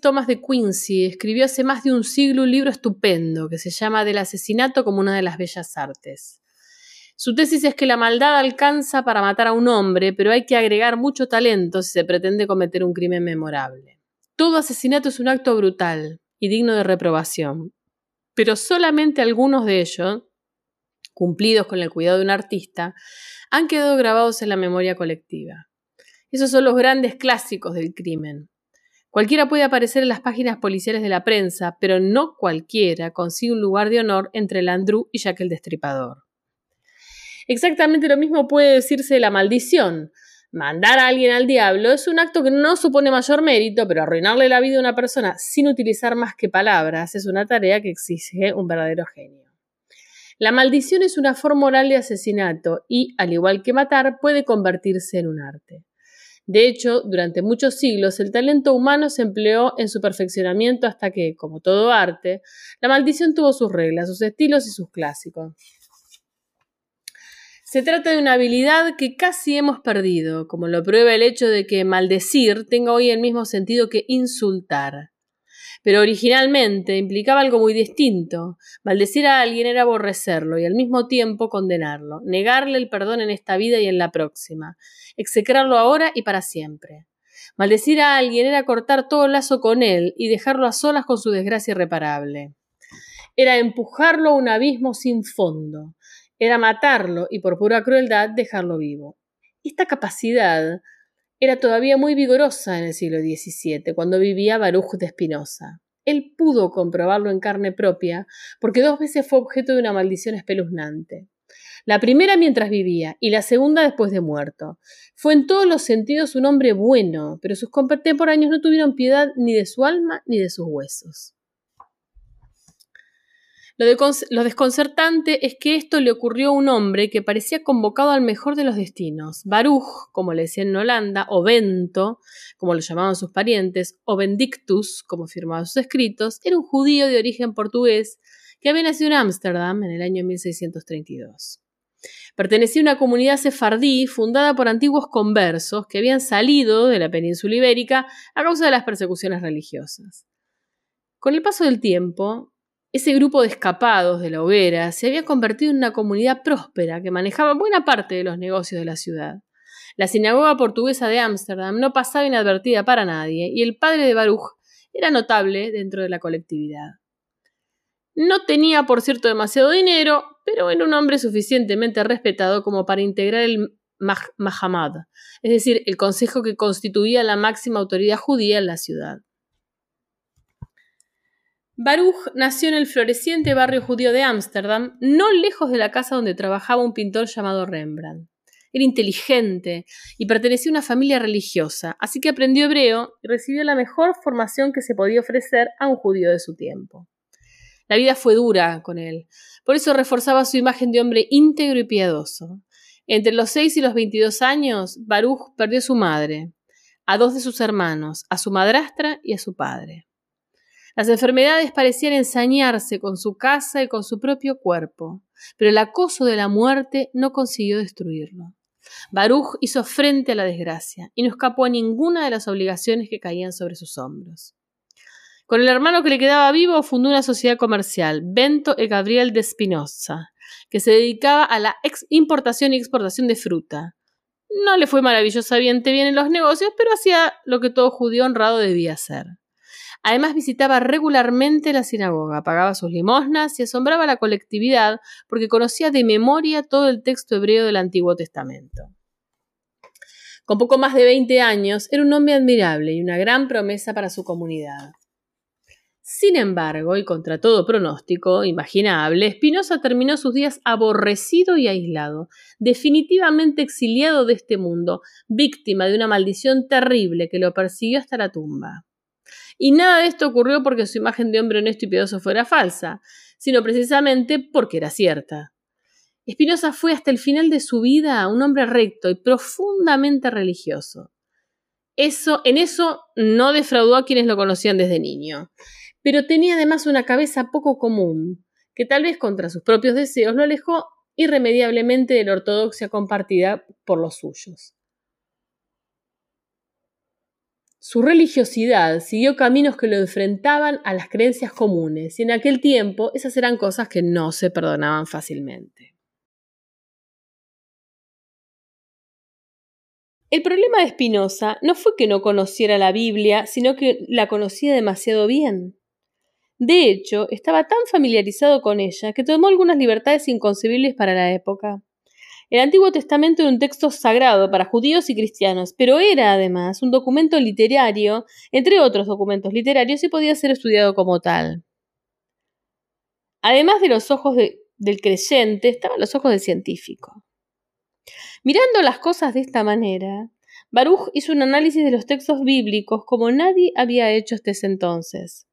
Thomas de Quincy escribió hace más de un siglo un libro estupendo que se llama Del asesinato como una de las bellas artes. Su tesis es que la maldad alcanza para matar a un hombre, pero hay que agregar mucho talento si se pretende cometer un crimen memorable. Todo asesinato es un acto brutal y digno de reprobación, pero solamente algunos de ellos, cumplidos con el cuidado de un artista, han quedado grabados en la memoria colectiva. Esos son los grandes clásicos del crimen. Cualquiera puede aparecer en las páginas policiales de la prensa, pero no cualquiera consigue un lugar de honor entre el Andrew y Jack el Destripador. Exactamente lo mismo puede decirse de la maldición. Mandar a alguien al diablo es un acto que no supone mayor mérito, pero arruinarle la vida a una persona sin utilizar más que palabras es una tarea que exige un verdadero genio. La maldición es una forma oral de asesinato y, al igual que matar, puede convertirse en un arte. De hecho, durante muchos siglos el talento humano se empleó en su perfeccionamiento hasta que, como todo arte, la maldición tuvo sus reglas, sus estilos y sus clásicos. Se trata de una habilidad que casi hemos perdido, como lo prueba el hecho de que maldecir tenga hoy el mismo sentido que insultar pero originalmente implicaba algo muy distinto. Maldecir a alguien era aborrecerlo y al mismo tiempo condenarlo, negarle el perdón en esta vida y en la próxima, execrarlo ahora y para siempre. Maldecir a alguien era cortar todo lazo con él y dejarlo a solas con su desgracia irreparable. Era empujarlo a un abismo sin fondo. Era matarlo y por pura crueldad dejarlo vivo. Esta capacidad era todavía muy vigorosa en el siglo XVII, cuando vivía Baruch de Espinosa. Él pudo comprobarlo en carne propia, porque dos veces fue objeto de una maldición espeluznante. La primera mientras vivía y la segunda después de muerto. Fue en todos los sentidos un hombre bueno, pero sus contemporáneos no tuvieron piedad ni de su alma ni de sus huesos. Lo, desconcertante es que esto le ocurrió a un hombre que parecía convocado al mejor de los destinos. Baruch, como le decían en Holanda, o Bento, como lo llamaban sus parientes, o Benedictus, como firmaban sus escritos, era un judío de origen portugués que había nacido en Ámsterdam en el año 1632. Pertenecía a una comunidad sefardí fundada por antiguos conversos que habían salido de la península ibérica a causa de las persecuciones religiosas. Con el paso del tiempo, ese grupo de escapados de la hoguera se había convertido en una comunidad próspera que manejaba buena parte de los negocios de la ciudad. La sinagoga portuguesa de Ámsterdam no pasaba inadvertida para nadie y el padre de Baruch era notable dentro de la colectividad. No tenía, por cierto, demasiado dinero, pero era un hombre suficientemente respetado como para integrar el Mahamad, es decir, el consejo que constituía la máxima autoridad judía en la ciudad. Baruch nació en el floreciente barrio judío de Ámsterdam, no lejos de la casa donde trabajaba un pintor llamado Rembrandt. Era inteligente y pertenecía a una familia religiosa, así que aprendió hebreo y recibió la mejor formación que se podía ofrecer a un judío de su tiempo. La vida fue dura con él, por eso reforzaba su imagen de hombre íntegro y piadoso. Entre los 6 y los 22 años, Baruch perdió a su madre, a dos de sus hermanos, a su madrastra y a su padre. Las enfermedades parecían ensañarse con su casa y con su propio cuerpo, pero el acoso de la muerte no consiguió destruirlo. Baruch hizo frente a la desgracia y no escapó a ninguna de las obligaciones que caían sobre sus hombros. Con el hermano que le quedaba vivo fundó una sociedad comercial, Bento e Gabriel de Spinoza, que se dedicaba a la importación y exportación de fruta. No le fue maravillosamente bien en los negocios, pero hacía lo que todo judío honrado debía hacer. Además visitaba regularmente la sinagoga, pagaba sus limosnas y asombraba a la colectividad porque conocía de memoria todo el texto hebreo del Antiguo Testamento. Con poco más de 20 años, era un hombre admirable y una gran promesa para su comunidad. Sin embargo, y contra todo pronóstico imaginable, Spinoza terminó sus días aborrecido y aislado, definitivamente exiliado de este mundo, víctima de una maldición terrible que lo persiguió hasta la tumba. Y nada de esto ocurrió porque su imagen de hombre honesto y piadoso fuera falsa, sino precisamente porque era cierta. Espinosa fue hasta el final de su vida un hombre recto y profundamente religioso. Eso, en eso no defraudó a quienes lo conocían desde niño, pero tenía además una cabeza poco común, que tal vez contra sus propios deseos lo alejó irremediablemente de la ortodoxia compartida por los suyos. Su religiosidad siguió caminos que lo enfrentaban a las creencias comunes, y en aquel tiempo esas eran cosas que no se perdonaban fácilmente. El problema de Spinoza no fue que no conociera la Biblia, sino que la conocía demasiado bien. De hecho, estaba tan familiarizado con ella que tomó algunas libertades inconcebibles para la época. El Antiguo Testamento era un texto sagrado para judíos y cristianos, pero era además un documento literario, entre otros documentos literarios, y podía ser estudiado como tal. Además de los ojos del creyente, estaban los ojos del científico. Mirando las cosas de esta manera, Baruch hizo un análisis de los textos bíblicos como nadie había hecho hasta ese entonces.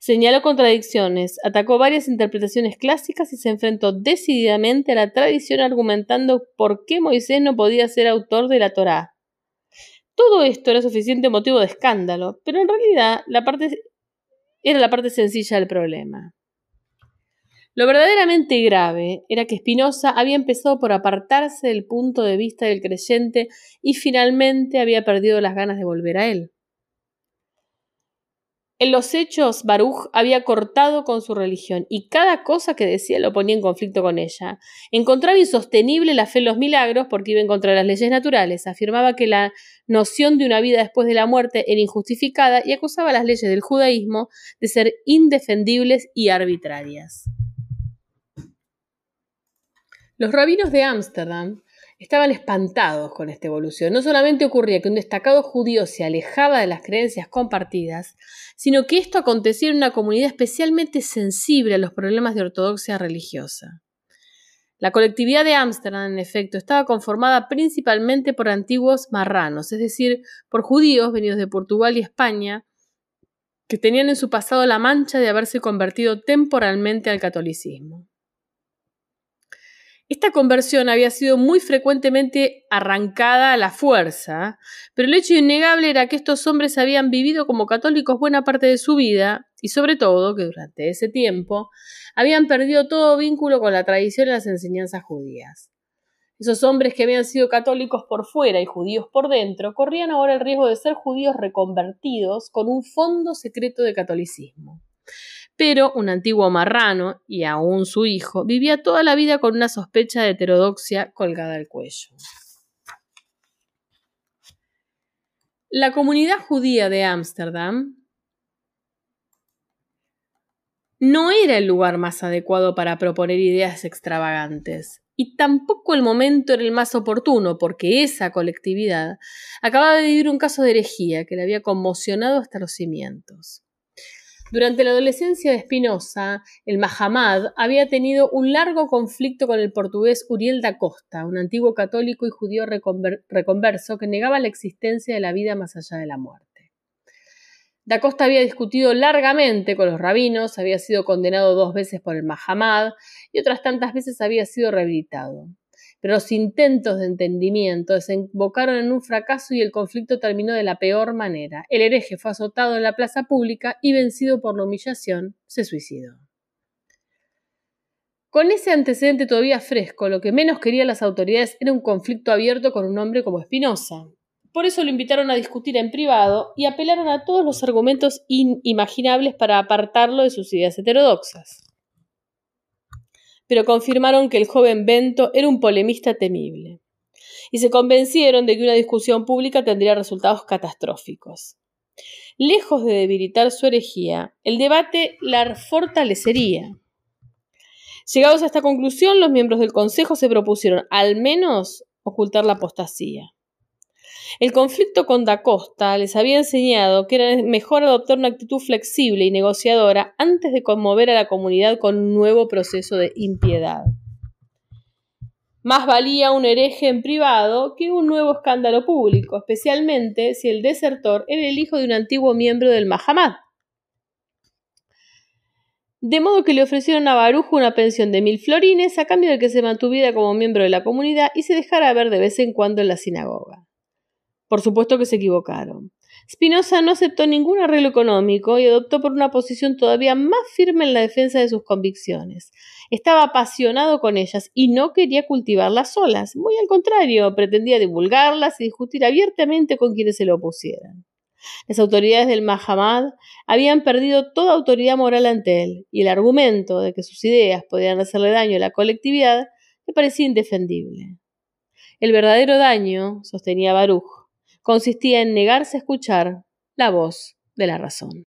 Señaló contradicciones, atacó varias interpretaciones clásicas y se enfrentó decididamente a la tradición argumentando por qué Moisés no podía ser autor de la Torá. Todo esto era suficiente motivo de escándalo, pero en realidad la parte era la parte sencilla del problema. Lo verdaderamente grave era que Spinoza había empezado por apartarse del punto de vista del creyente y finalmente había perdido las ganas de volver a él. En los hechos, Baruch había cortado con su religión y cada cosa que decía lo ponía en conflicto con ella. Encontraba insostenible la fe en los milagros porque iba en contra de las leyes naturales. Afirmaba que la noción de una vida después de la muerte era injustificada y acusaba las leyes del judaísmo de ser indefendibles y arbitrarias. Los rabinos de Ámsterdam estaban espantados con esta evolución. No solamente ocurría que un destacado judío se alejaba de las creencias compartidas, sino que esto acontecía en una comunidad especialmente sensible a los problemas de ortodoxia religiosa. La colectividad de Ámsterdam, en efecto, estaba conformada principalmente por antiguos marranos, es decir, por judíos venidos de Portugal y España, que tenían en su pasado la mancha de haberse convertido temporalmente al catolicismo. Esta conversión había sido muy frecuentemente arrancada a la fuerza, pero el hecho innegable era que estos hombres habían vivido como católicos buena parte de su vida y sobre todo que durante ese tiempo habían perdido todo vínculo con la tradición y las enseñanzas judías. Esos hombres que habían sido católicos por fuera y judíos por dentro corrían ahora el riesgo de ser judíos reconvertidos con un fondo secreto de catolicismo. Pero un antiguo marrano, y aún su hijo, vivía toda la vida con una sospecha de heterodoxia colgada al cuello. La comunidad judía de Ámsterdam no era el lugar más adecuado para proponer ideas extravagantes, y tampoco el momento era el más oportuno, porque esa colectividad acababa de vivir un caso de herejía que le había conmocionado hasta los cimientos. Durante la adolescencia de Spinoza, el Mahamad había tenido un largo conflicto con el portugués Uriel da Costa, un antiguo católico y judío reconverso que negaba la existencia de la vida más allá de la muerte. Da Costa había discutido largamente con los rabinos, había sido condenado dos veces por el Mahamad y otras tantas veces había sido rehabilitado pero los intentos de entendimiento desembocaron en un fracaso y el conflicto terminó de la peor manera. El hereje fue azotado en la plaza pública y vencido por la humillación, se suicidó. Con ese antecedente todavía fresco, lo que menos querían las autoridades era un conflicto abierto con un hombre como Espinosa. Por eso lo invitaron a discutir en privado y apelaron a todos los argumentos inimaginables para apartarlo de sus ideas heterodoxas pero confirmaron que el joven Bento era un polemista temible, y se convencieron de que una discusión pública tendría resultados catastróficos. Lejos de debilitar su herejía, el debate la fortalecería. Llegados a esta conclusión, los miembros del Consejo se propusieron al menos ocultar la apostasía. El conflicto con Da Costa les había enseñado que era mejor adoptar una actitud flexible y negociadora antes de conmover a la comunidad con un nuevo proceso de impiedad. Más valía un hereje en privado que un nuevo escándalo público, especialmente si el desertor era el hijo de un antiguo miembro del Mahamad. De modo que le ofrecieron a Barujo una pensión de mil florines a cambio de que se mantuviera como miembro de la comunidad y se dejara ver de vez en cuando en la sinagoga. Por supuesto que se equivocaron. Spinoza no aceptó ningún arreglo económico y adoptó por una posición todavía más firme en la defensa de sus convicciones. Estaba apasionado con ellas y no quería cultivarlas solas, muy al contrario, pretendía divulgarlas y discutir abiertamente con quienes se lo opusieran. Las autoridades del Mahamad habían perdido toda autoridad moral ante él, y el argumento de que sus ideas podían hacerle daño a la colectividad le parecía indefendible. El verdadero daño, sostenía Baruch, consistía en negarse a escuchar la voz de la razón.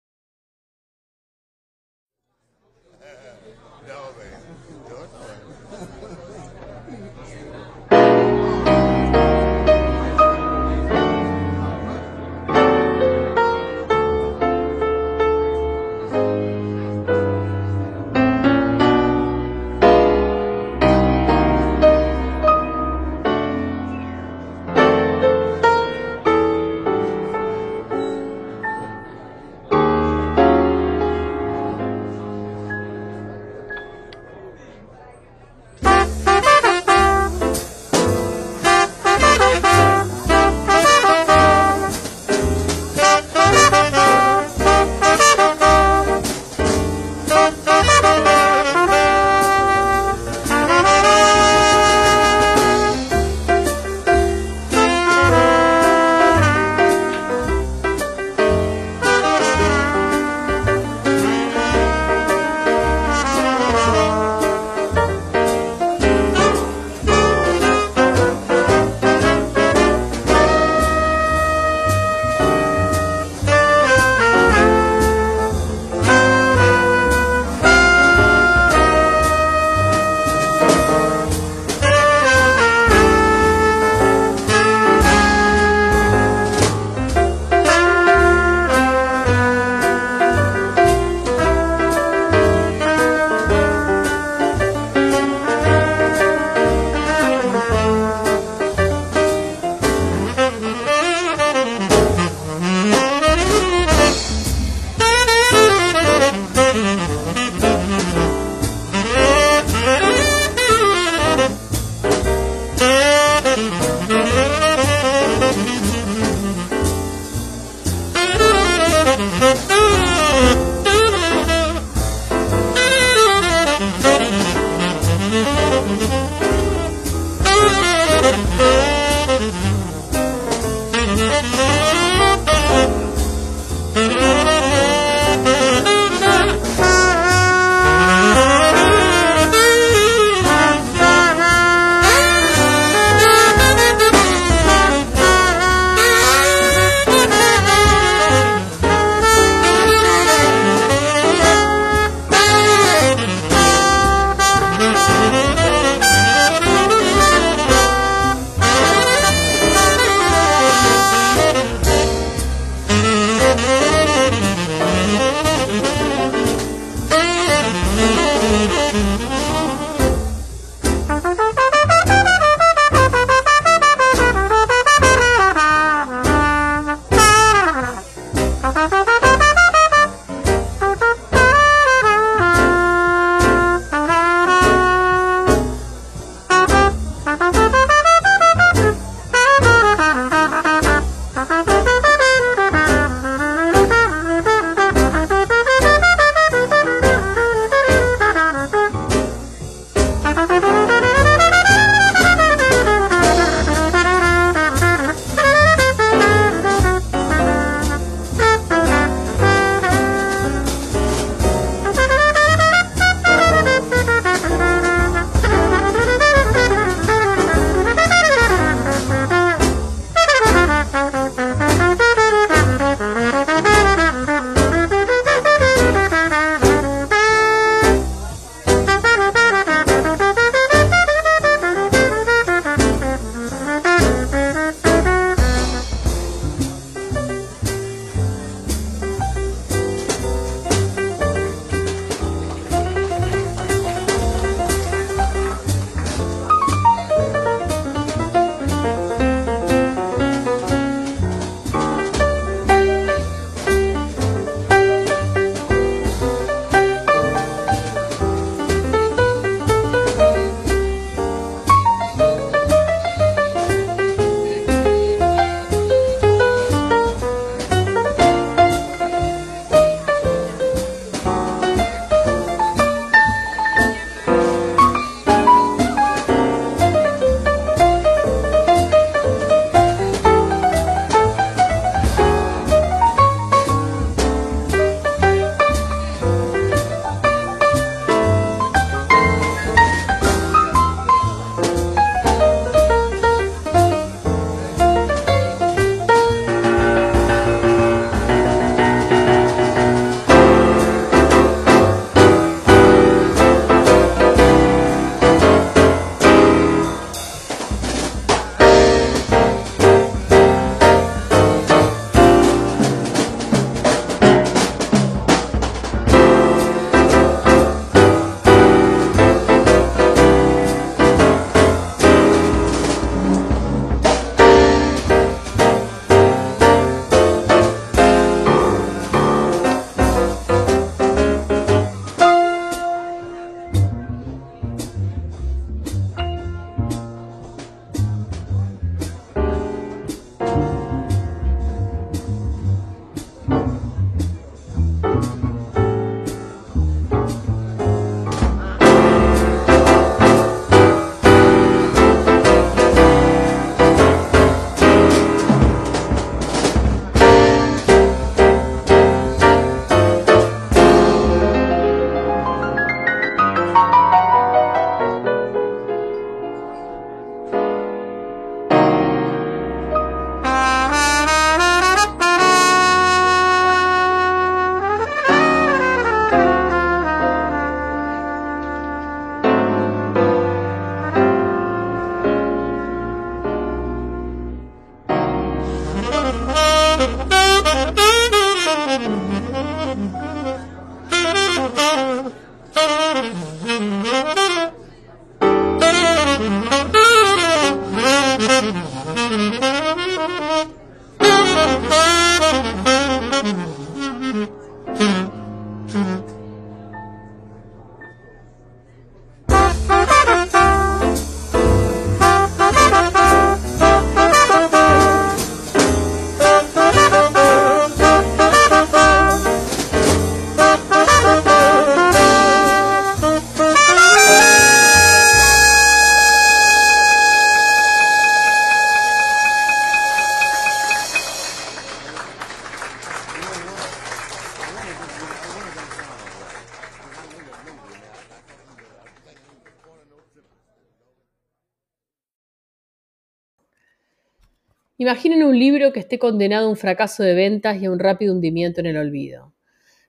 Un libro que esté condenado a un fracaso de ventas y a un rápido hundimiento en el olvido.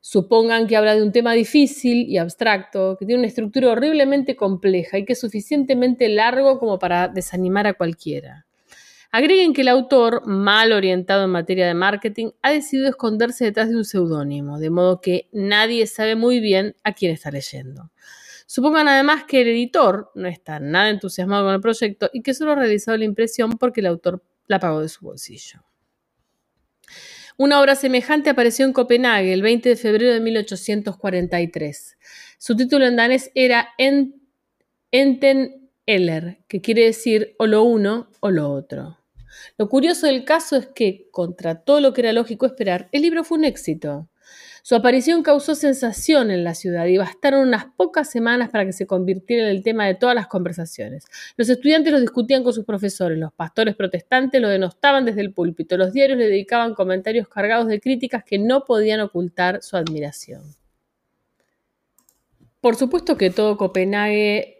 Supongan que habla de un tema difícil y abstracto, que tiene una estructura horriblemente compleja y que es suficientemente largo como para desanimar a cualquiera. Agreguen que el autor, mal orientado en materia de marketing, ha decidido esconderse detrás de un seudónimo, de modo que nadie sabe muy bien a quién está leyendo. Supongan además que el editor no está nada entusiasmado con el proyecto y que solo ha realizado la impresión porque el autor la pagó de su bolsillo. Una obra semejante apareció en Copenhague el 20 de febrero de 1843. Su título en danés era Enten Eller, que quiere decir o lo uno o lo otro. Lo curioso del caso es que, contra todo lo que era lógico esperar, el libro fue un éxito. Su aparición causó sensación en la ciudad y bastaron unas pocas semanas para que se convirtiera en el tema de todas las conversaciones. Los estudiantes lo discutían con sus profesores, los pastores protestantes lo denostaban desde el púlpito, los diarios le dedicaban comentarios cargados de críticas que no podían ocultar su admiración. Por supuesto que todo Copenhague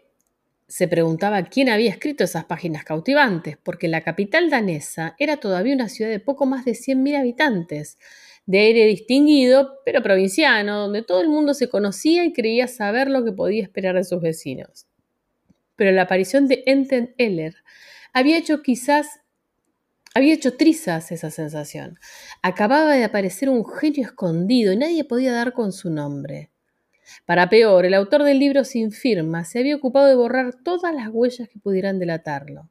se preguntaba quién había escrito esas páginas cautivantes, porque la capital danesa era todavía una ciudad de poco más de 100.000 habitantes de aire distinguido, pero provinciano, donde todo el mundo se conocía y creía saber lo que podía esperar de sus vecinos. Pero la aparición de Enten Eller había hecho quizás había hecho trizas esa sensación. Acababa de aparecer un genio escondido y nadie podía dar con su nombre. Para peor, el autor del libro sin firma se había ocupado de borrar todas las huellas que pudieran delatarlo.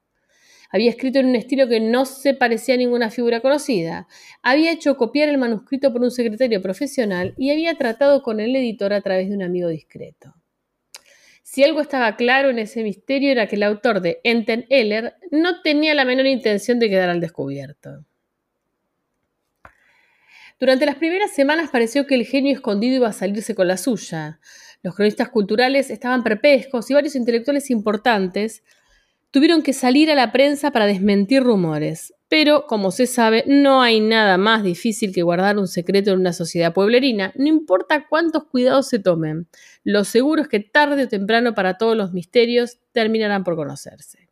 Había escrito en un estilo que no se parecía a ninguna figura conocida. Había hecho copiar el manuscrito por un secretario profesional y había tratado con el editor a través de un amigo discreto. Si algo estaba claro en ese misterio era que el autor de Enten Eller no tenía la menor intención de quedar al descubierto. Durante las primeras semanas pareció que el genio escondido iba a salirse con la suya. Los cronistas culturales estaban perpescos y varios intelectuales importantes tuvieron que salir a la prensa para desmentir rumores. Pero, como se sabe, no hay nada más difícil que guardar un secreto en una sociedad pueblerina, no importa cuántos cuidados se tomen. Lo seguro es que tarde o temprano para todos los misterios terminarán por conocerse.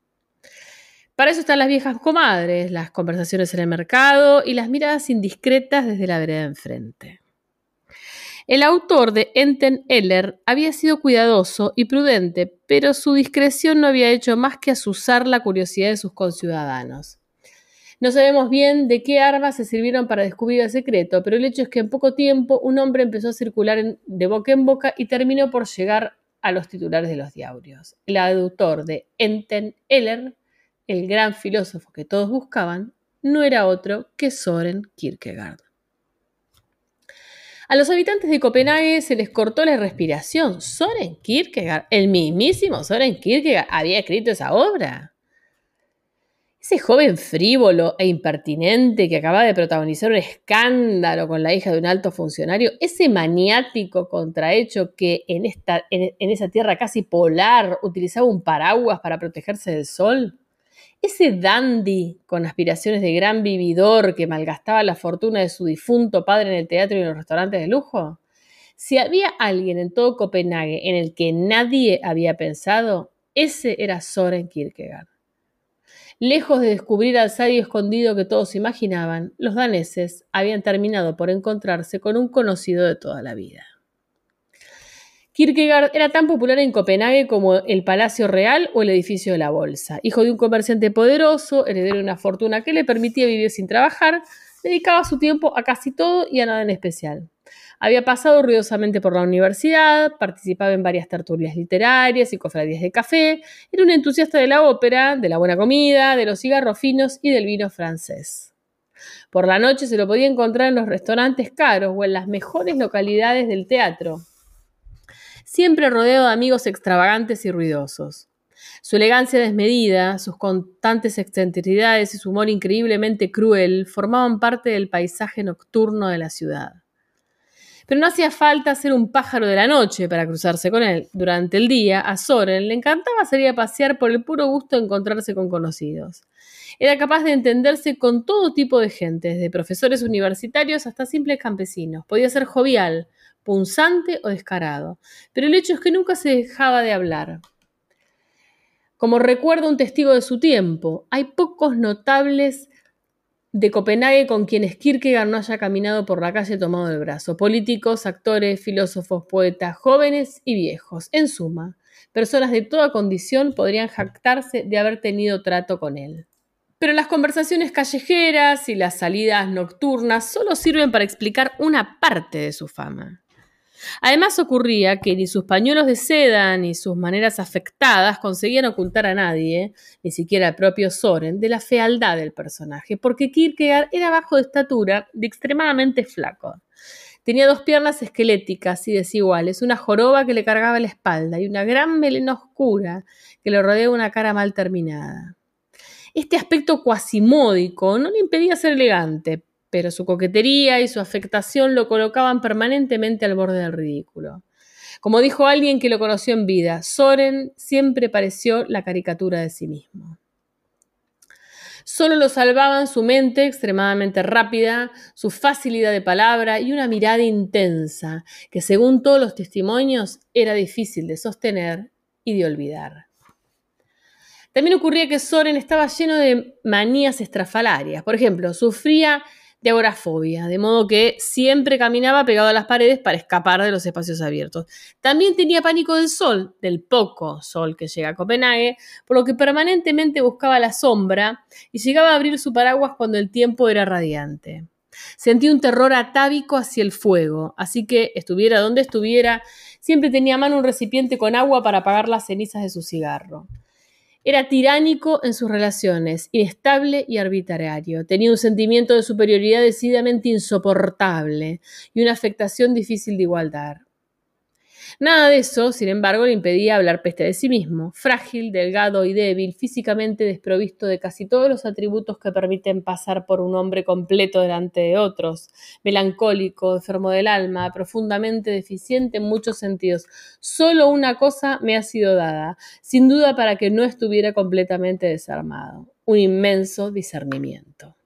Para eso están las viejas comadres, las conversaciones en el mercado y las miradas indiscretas desde la vereda enfrente. El autor de Enten Eller había sido cuidadoso y prudente, pero su discreción no había hecho más que asusar la curiosidad de sus conciudadanos. No sabemos bien de qué armas se sirvieron para descubrir el secreto, pero el hecho es que en poco tiempo un hombre empezó a circular de boca en boca y terminó por llegar a los titulares de los diarios. El autor de Enten Eller, el gran filósofo que todos buscaban, no era otro que Soren Kierkegaard. A los habitantes de Copenhague se les cortó la respiración. Soren Kierkegaard, el mismísimo Soren Kierkegaard, había escrito esa obra. Ese joven frívolo e impertinente que acaba de protagonizar un escándalo con la hija de un alto funcionario, ese maniático contrahecho que en, esta, en esa tierra casi polar utilizaba un paraguas para protegerse del sol. Ese dandy con aspiraciones de gran vividor que malgastaba la fortuna de su difunto padre en el teatro y en los restaurantes de lujo. Si había alguien en todo Copenhague en el que nadie había pensado, ese era Soren Kierkegaard. Lejos de descubrir al sabio escondido que todos imaginaban, los daneses habían terminado por encontrarse con un conocido de toda la vida. Kierkegaard era tan popular en Copenhague como el Palacio Real o el edificio de la Bolsa. Hijo de un comerciante poderoso, heredero de una fortuna que le permitía vivir sin trabajar, dedicaba su tiempo a casi todo y a nada en especial. Había pasado ruidosamente por la universidad, participaba en varias tertulias literarias y cofradías de café, era un entusiasta de la ópera, de la buena comida, de los cigarros finos y del vino francés. Por la noche se lo podía encontrar en los restaurantes caros o en las mejores localidades del teatro, siempre rodeado de amigos extravagantes y ruidosos. Su elegancia desmedida, sus constantes excentricidades y su humor increíblemente cruel formaban parte del paisaje nocturno de la ciudad. Pero no hacía falta ser un pájaro de la noche para cruzarse con él. Durante el día, a Soren le encantaba salir a pasear por el puro gusto de encontrarse con conocidos. Era capaz de entenderse con todo tipo de gente, desde profesores universitarios hasta simples campesinos. Podía ser jovial, punzante o descarado, pero el hecho es que nunca se dejaba de hablar. Como recuerda un testigo de su tiempo, hay pocos notables de Copenhague con quienes Kierkegaard no haya caminado por la calle tomado del brazo. Políticos, actores, filósofos, poetas, jóvenes y viejos. En suma, personas de toda condición podrían jactarse de haber tenido trato con él. Pero las conversaciones callejeras y las salidas nocturnas solo sirven para explicar una parte de su fama. Además ocurría que ni sus pañuelos de seda ni sus maneras afectadas conseguían ocultar a nadie, ni siquiera al propio Soren, de la fealdad del personaje, porque Kierkegaard era bajo de estatura y extremadamente flaco. Tenía dos piernas esqueléticas y desiguales, una joroba que le cargaba la espalda y una gran melena oscura que le rodeaba una cara mal terminada. Este aspecto cuasimódico no le impedía ser elegante, pero su coquetería y su afectación lo colocaban permanentemente al borde del ridículo. Como dijo alguien que lo conoció en vida, Soren siempre pareció la caricatura de sí mismo. Solo lo salvaban su mente extremadamente rápida, su facilidad de palabra y una mirada intensa que, según todos los testimonios, era difícil de sostener y de olvidar. También ocurría que Soren estaba lleno de manías estrafalarias. Por ejemplo, sufría de agorafobia, de modo que siempre caminaba pegado a las paredes para escapar de los espacios abiertos. También tenía pánico del sol, del poco sol que llega a Copenhague, por lo que permanentemente buscaba la sombra y llegaba a abrir su paraguas cuando el tiempo era radiante. Sentía un terror atávico hacia el fuego, así que estuviera donde estuviera, siempre tenía a mano un recipiente con agua para apagar las cenizas de su cigarro. Era tiránico en sus relaciones, inestable y arbitrario. Tenía un sentimiento de superioridad decididamente insoportable y una afectación difícil de igualdad. Nada de eso, sin embargo, le impedía hablar peste de sí mismo, frágil, delgado y débil, físicamente desprovisto de casi todos los atributos que permiten pasar por un hombre completo delante de otros, melancólico, enfermo del alma, profundamente deficiente en muchos sentidos. Solo una cosa me ha sido dada, sin duda para que no estuviera completamente desarmado, un inmenso discernimiento.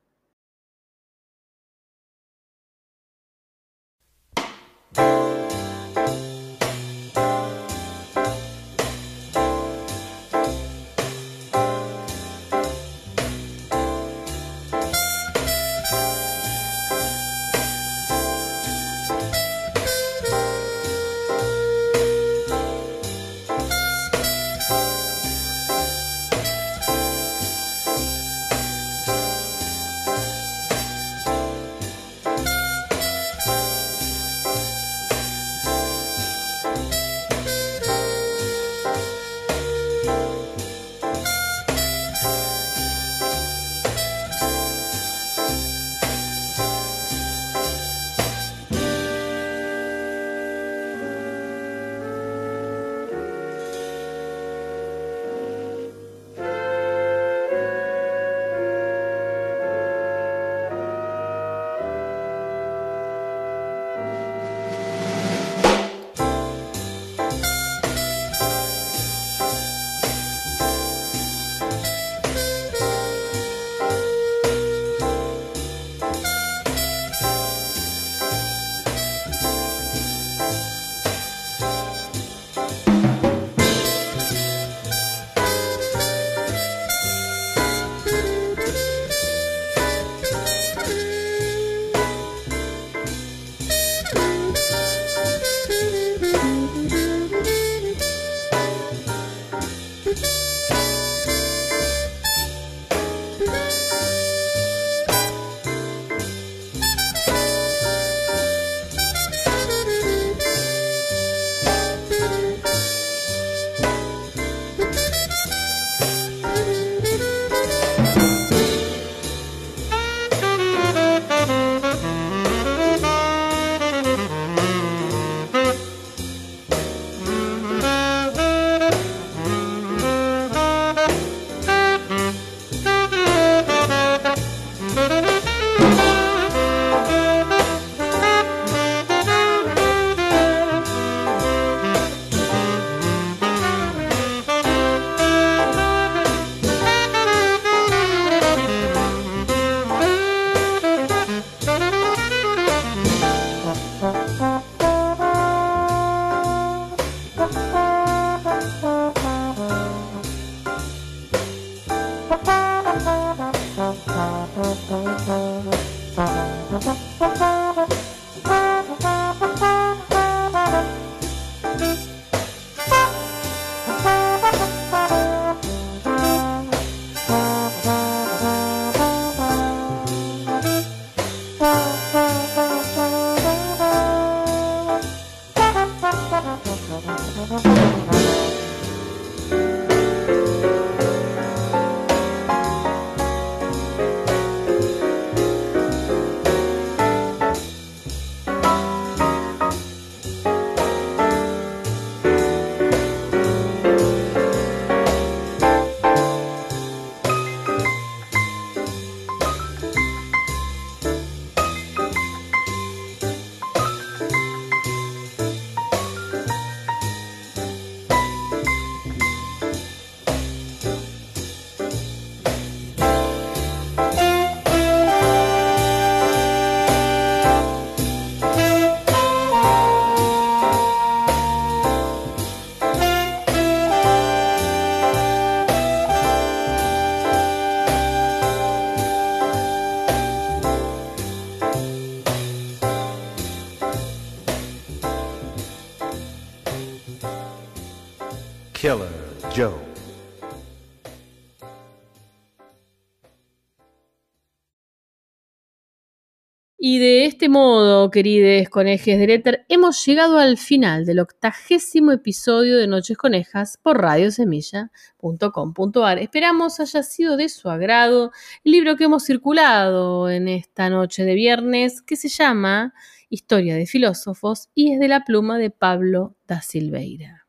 Este modo, queridos conejes del éter, hemos llegado al final del octagésimo episodio de Noches Conejas por radiosemilla.com.ar. Esperamos haya sido de su agrado el libro que hemos circulado en esta noche de viernes, que se llama Historia de Filósofos y es de la pluma de Pablo da Silveira.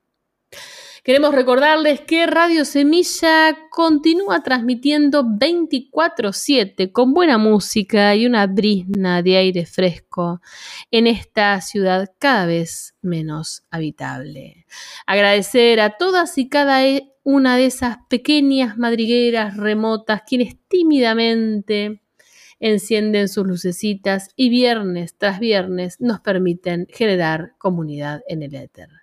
Queremos recordarles que Radio Semilla continúa transmitiendo 24/7 con buena música y una brisna de aire fresco en esta ciudad cada vez menos habitable. Agradecer a todas y cada e, una de esas pequeñas madrigueras remotas quienes tímidamente encienden sus lucecitas y viernes tras viernes nos permiten generar comunidad en el éter.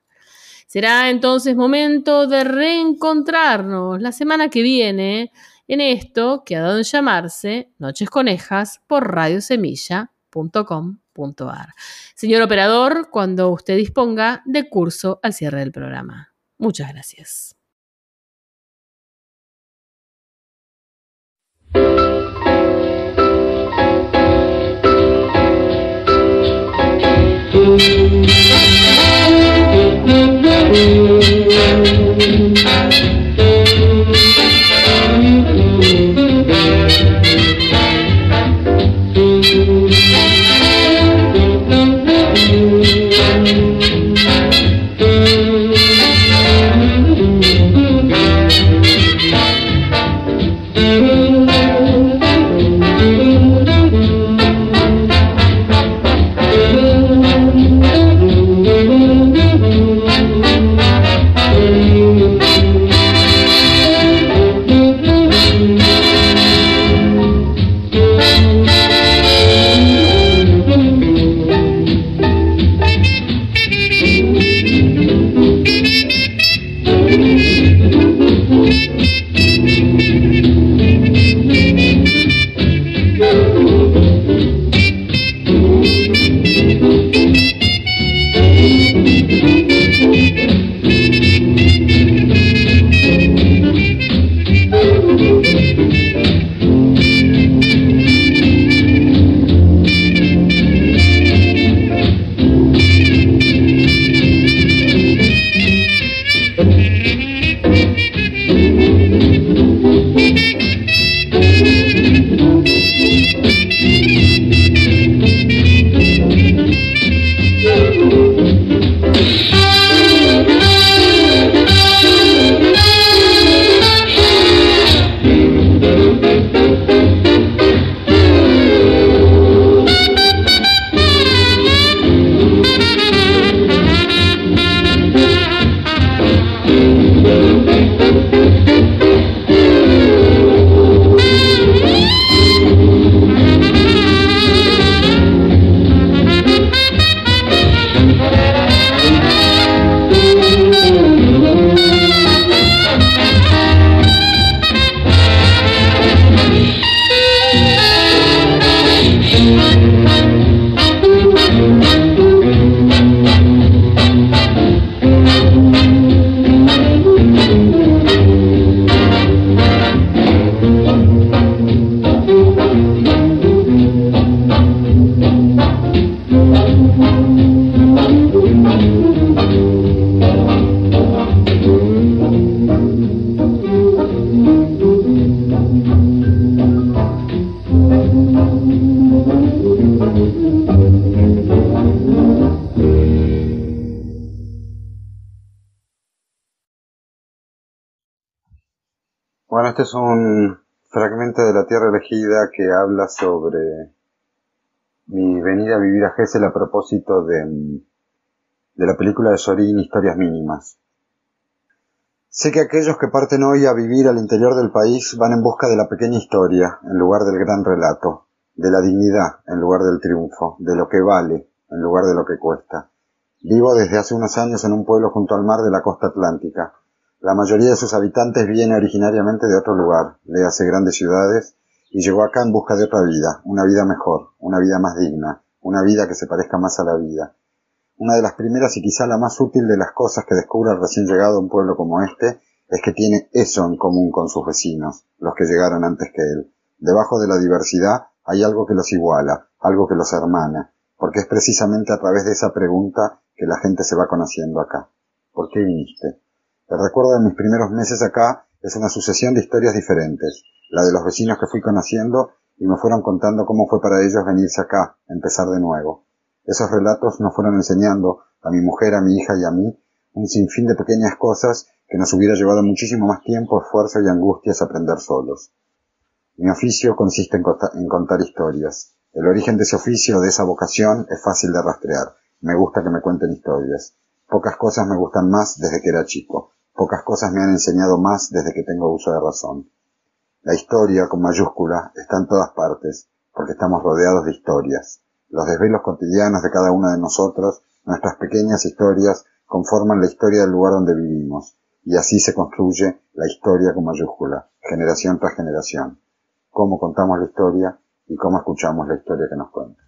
Será entonces momento de reencontrarnos la semana que viene en esto que ha dado en llamarse Noches Conejas por radiosemilla.com.ar. Señor operador, cuando usted disponga de curso al cierre del programa. Muchas gracias. Este es un fragmento de la Tierra Elegida que habla sobre mi venida a vivir a Gessel a propósito de, de la película de Sorin Historias Mínimas. Sé que aquellos que parten hoy a vivir al interior del país van en busca de la pequeña historia en lugar del gran relato, de la dignidad en lugar del triunfo, de lo que vale en lugar de lo que cuesta. Vivo desde hace unos años en un pueblo junto al mar de la costa atlántica, la mayoría de sus habitantes viene originariamente de otro lugar, le hace grandes ciudades, y llegó acá en busca de otra vida, una vida mejor, una vida más digna, una vida que se parezca más a la vida. Una de las primeras y quizá la más útil de las cosas que descubre el recién llegado a un pueblo como este es que tiene eso en común con sus vecinos, los que llegaron antes que él. Debajo de la diversidad hay algo que los iguala, algo que los hermana, porque es precisamente a través de esa pregunta que la gente se va conociendo acá. ¿Por qué viniste? El recuerdo de mis primeros meses acá es una sucesión de historias diferentes, la de los vecinos que fui conociendo y me fueron contando cómo fue para ellos venirse acá, empezar de nuevo. Esos relatos nos fueron enseñando, a mi mujer, a mi hija y a mí, un sinfín de pequeñas cosas que nos hubiera llevado muchísimo más tiempo, esfuerzo y angustias aprender solos. Mi oficio consiste en, en contar historias. El origen de ese oficio, de esa vocación, es fácil de rastrear. Me gusta que me cuenten historias. Pocas cosas me gustan más desde que era chico. Pocas cosas me han enseñado más desde que tengo uso de razón. La historia, con mayúscula, está en todas partes, porque estamos rodeados de historias. Los desvelos cotidianos de cada uno de nosotros, nuestras pequeñas historias, conforman la historia del lugar donde vivimos, y así se construye la historia con mayúscula, generación tras generación. Cómo contamos la historia y cómo escuchamos la historia que nos cuenta.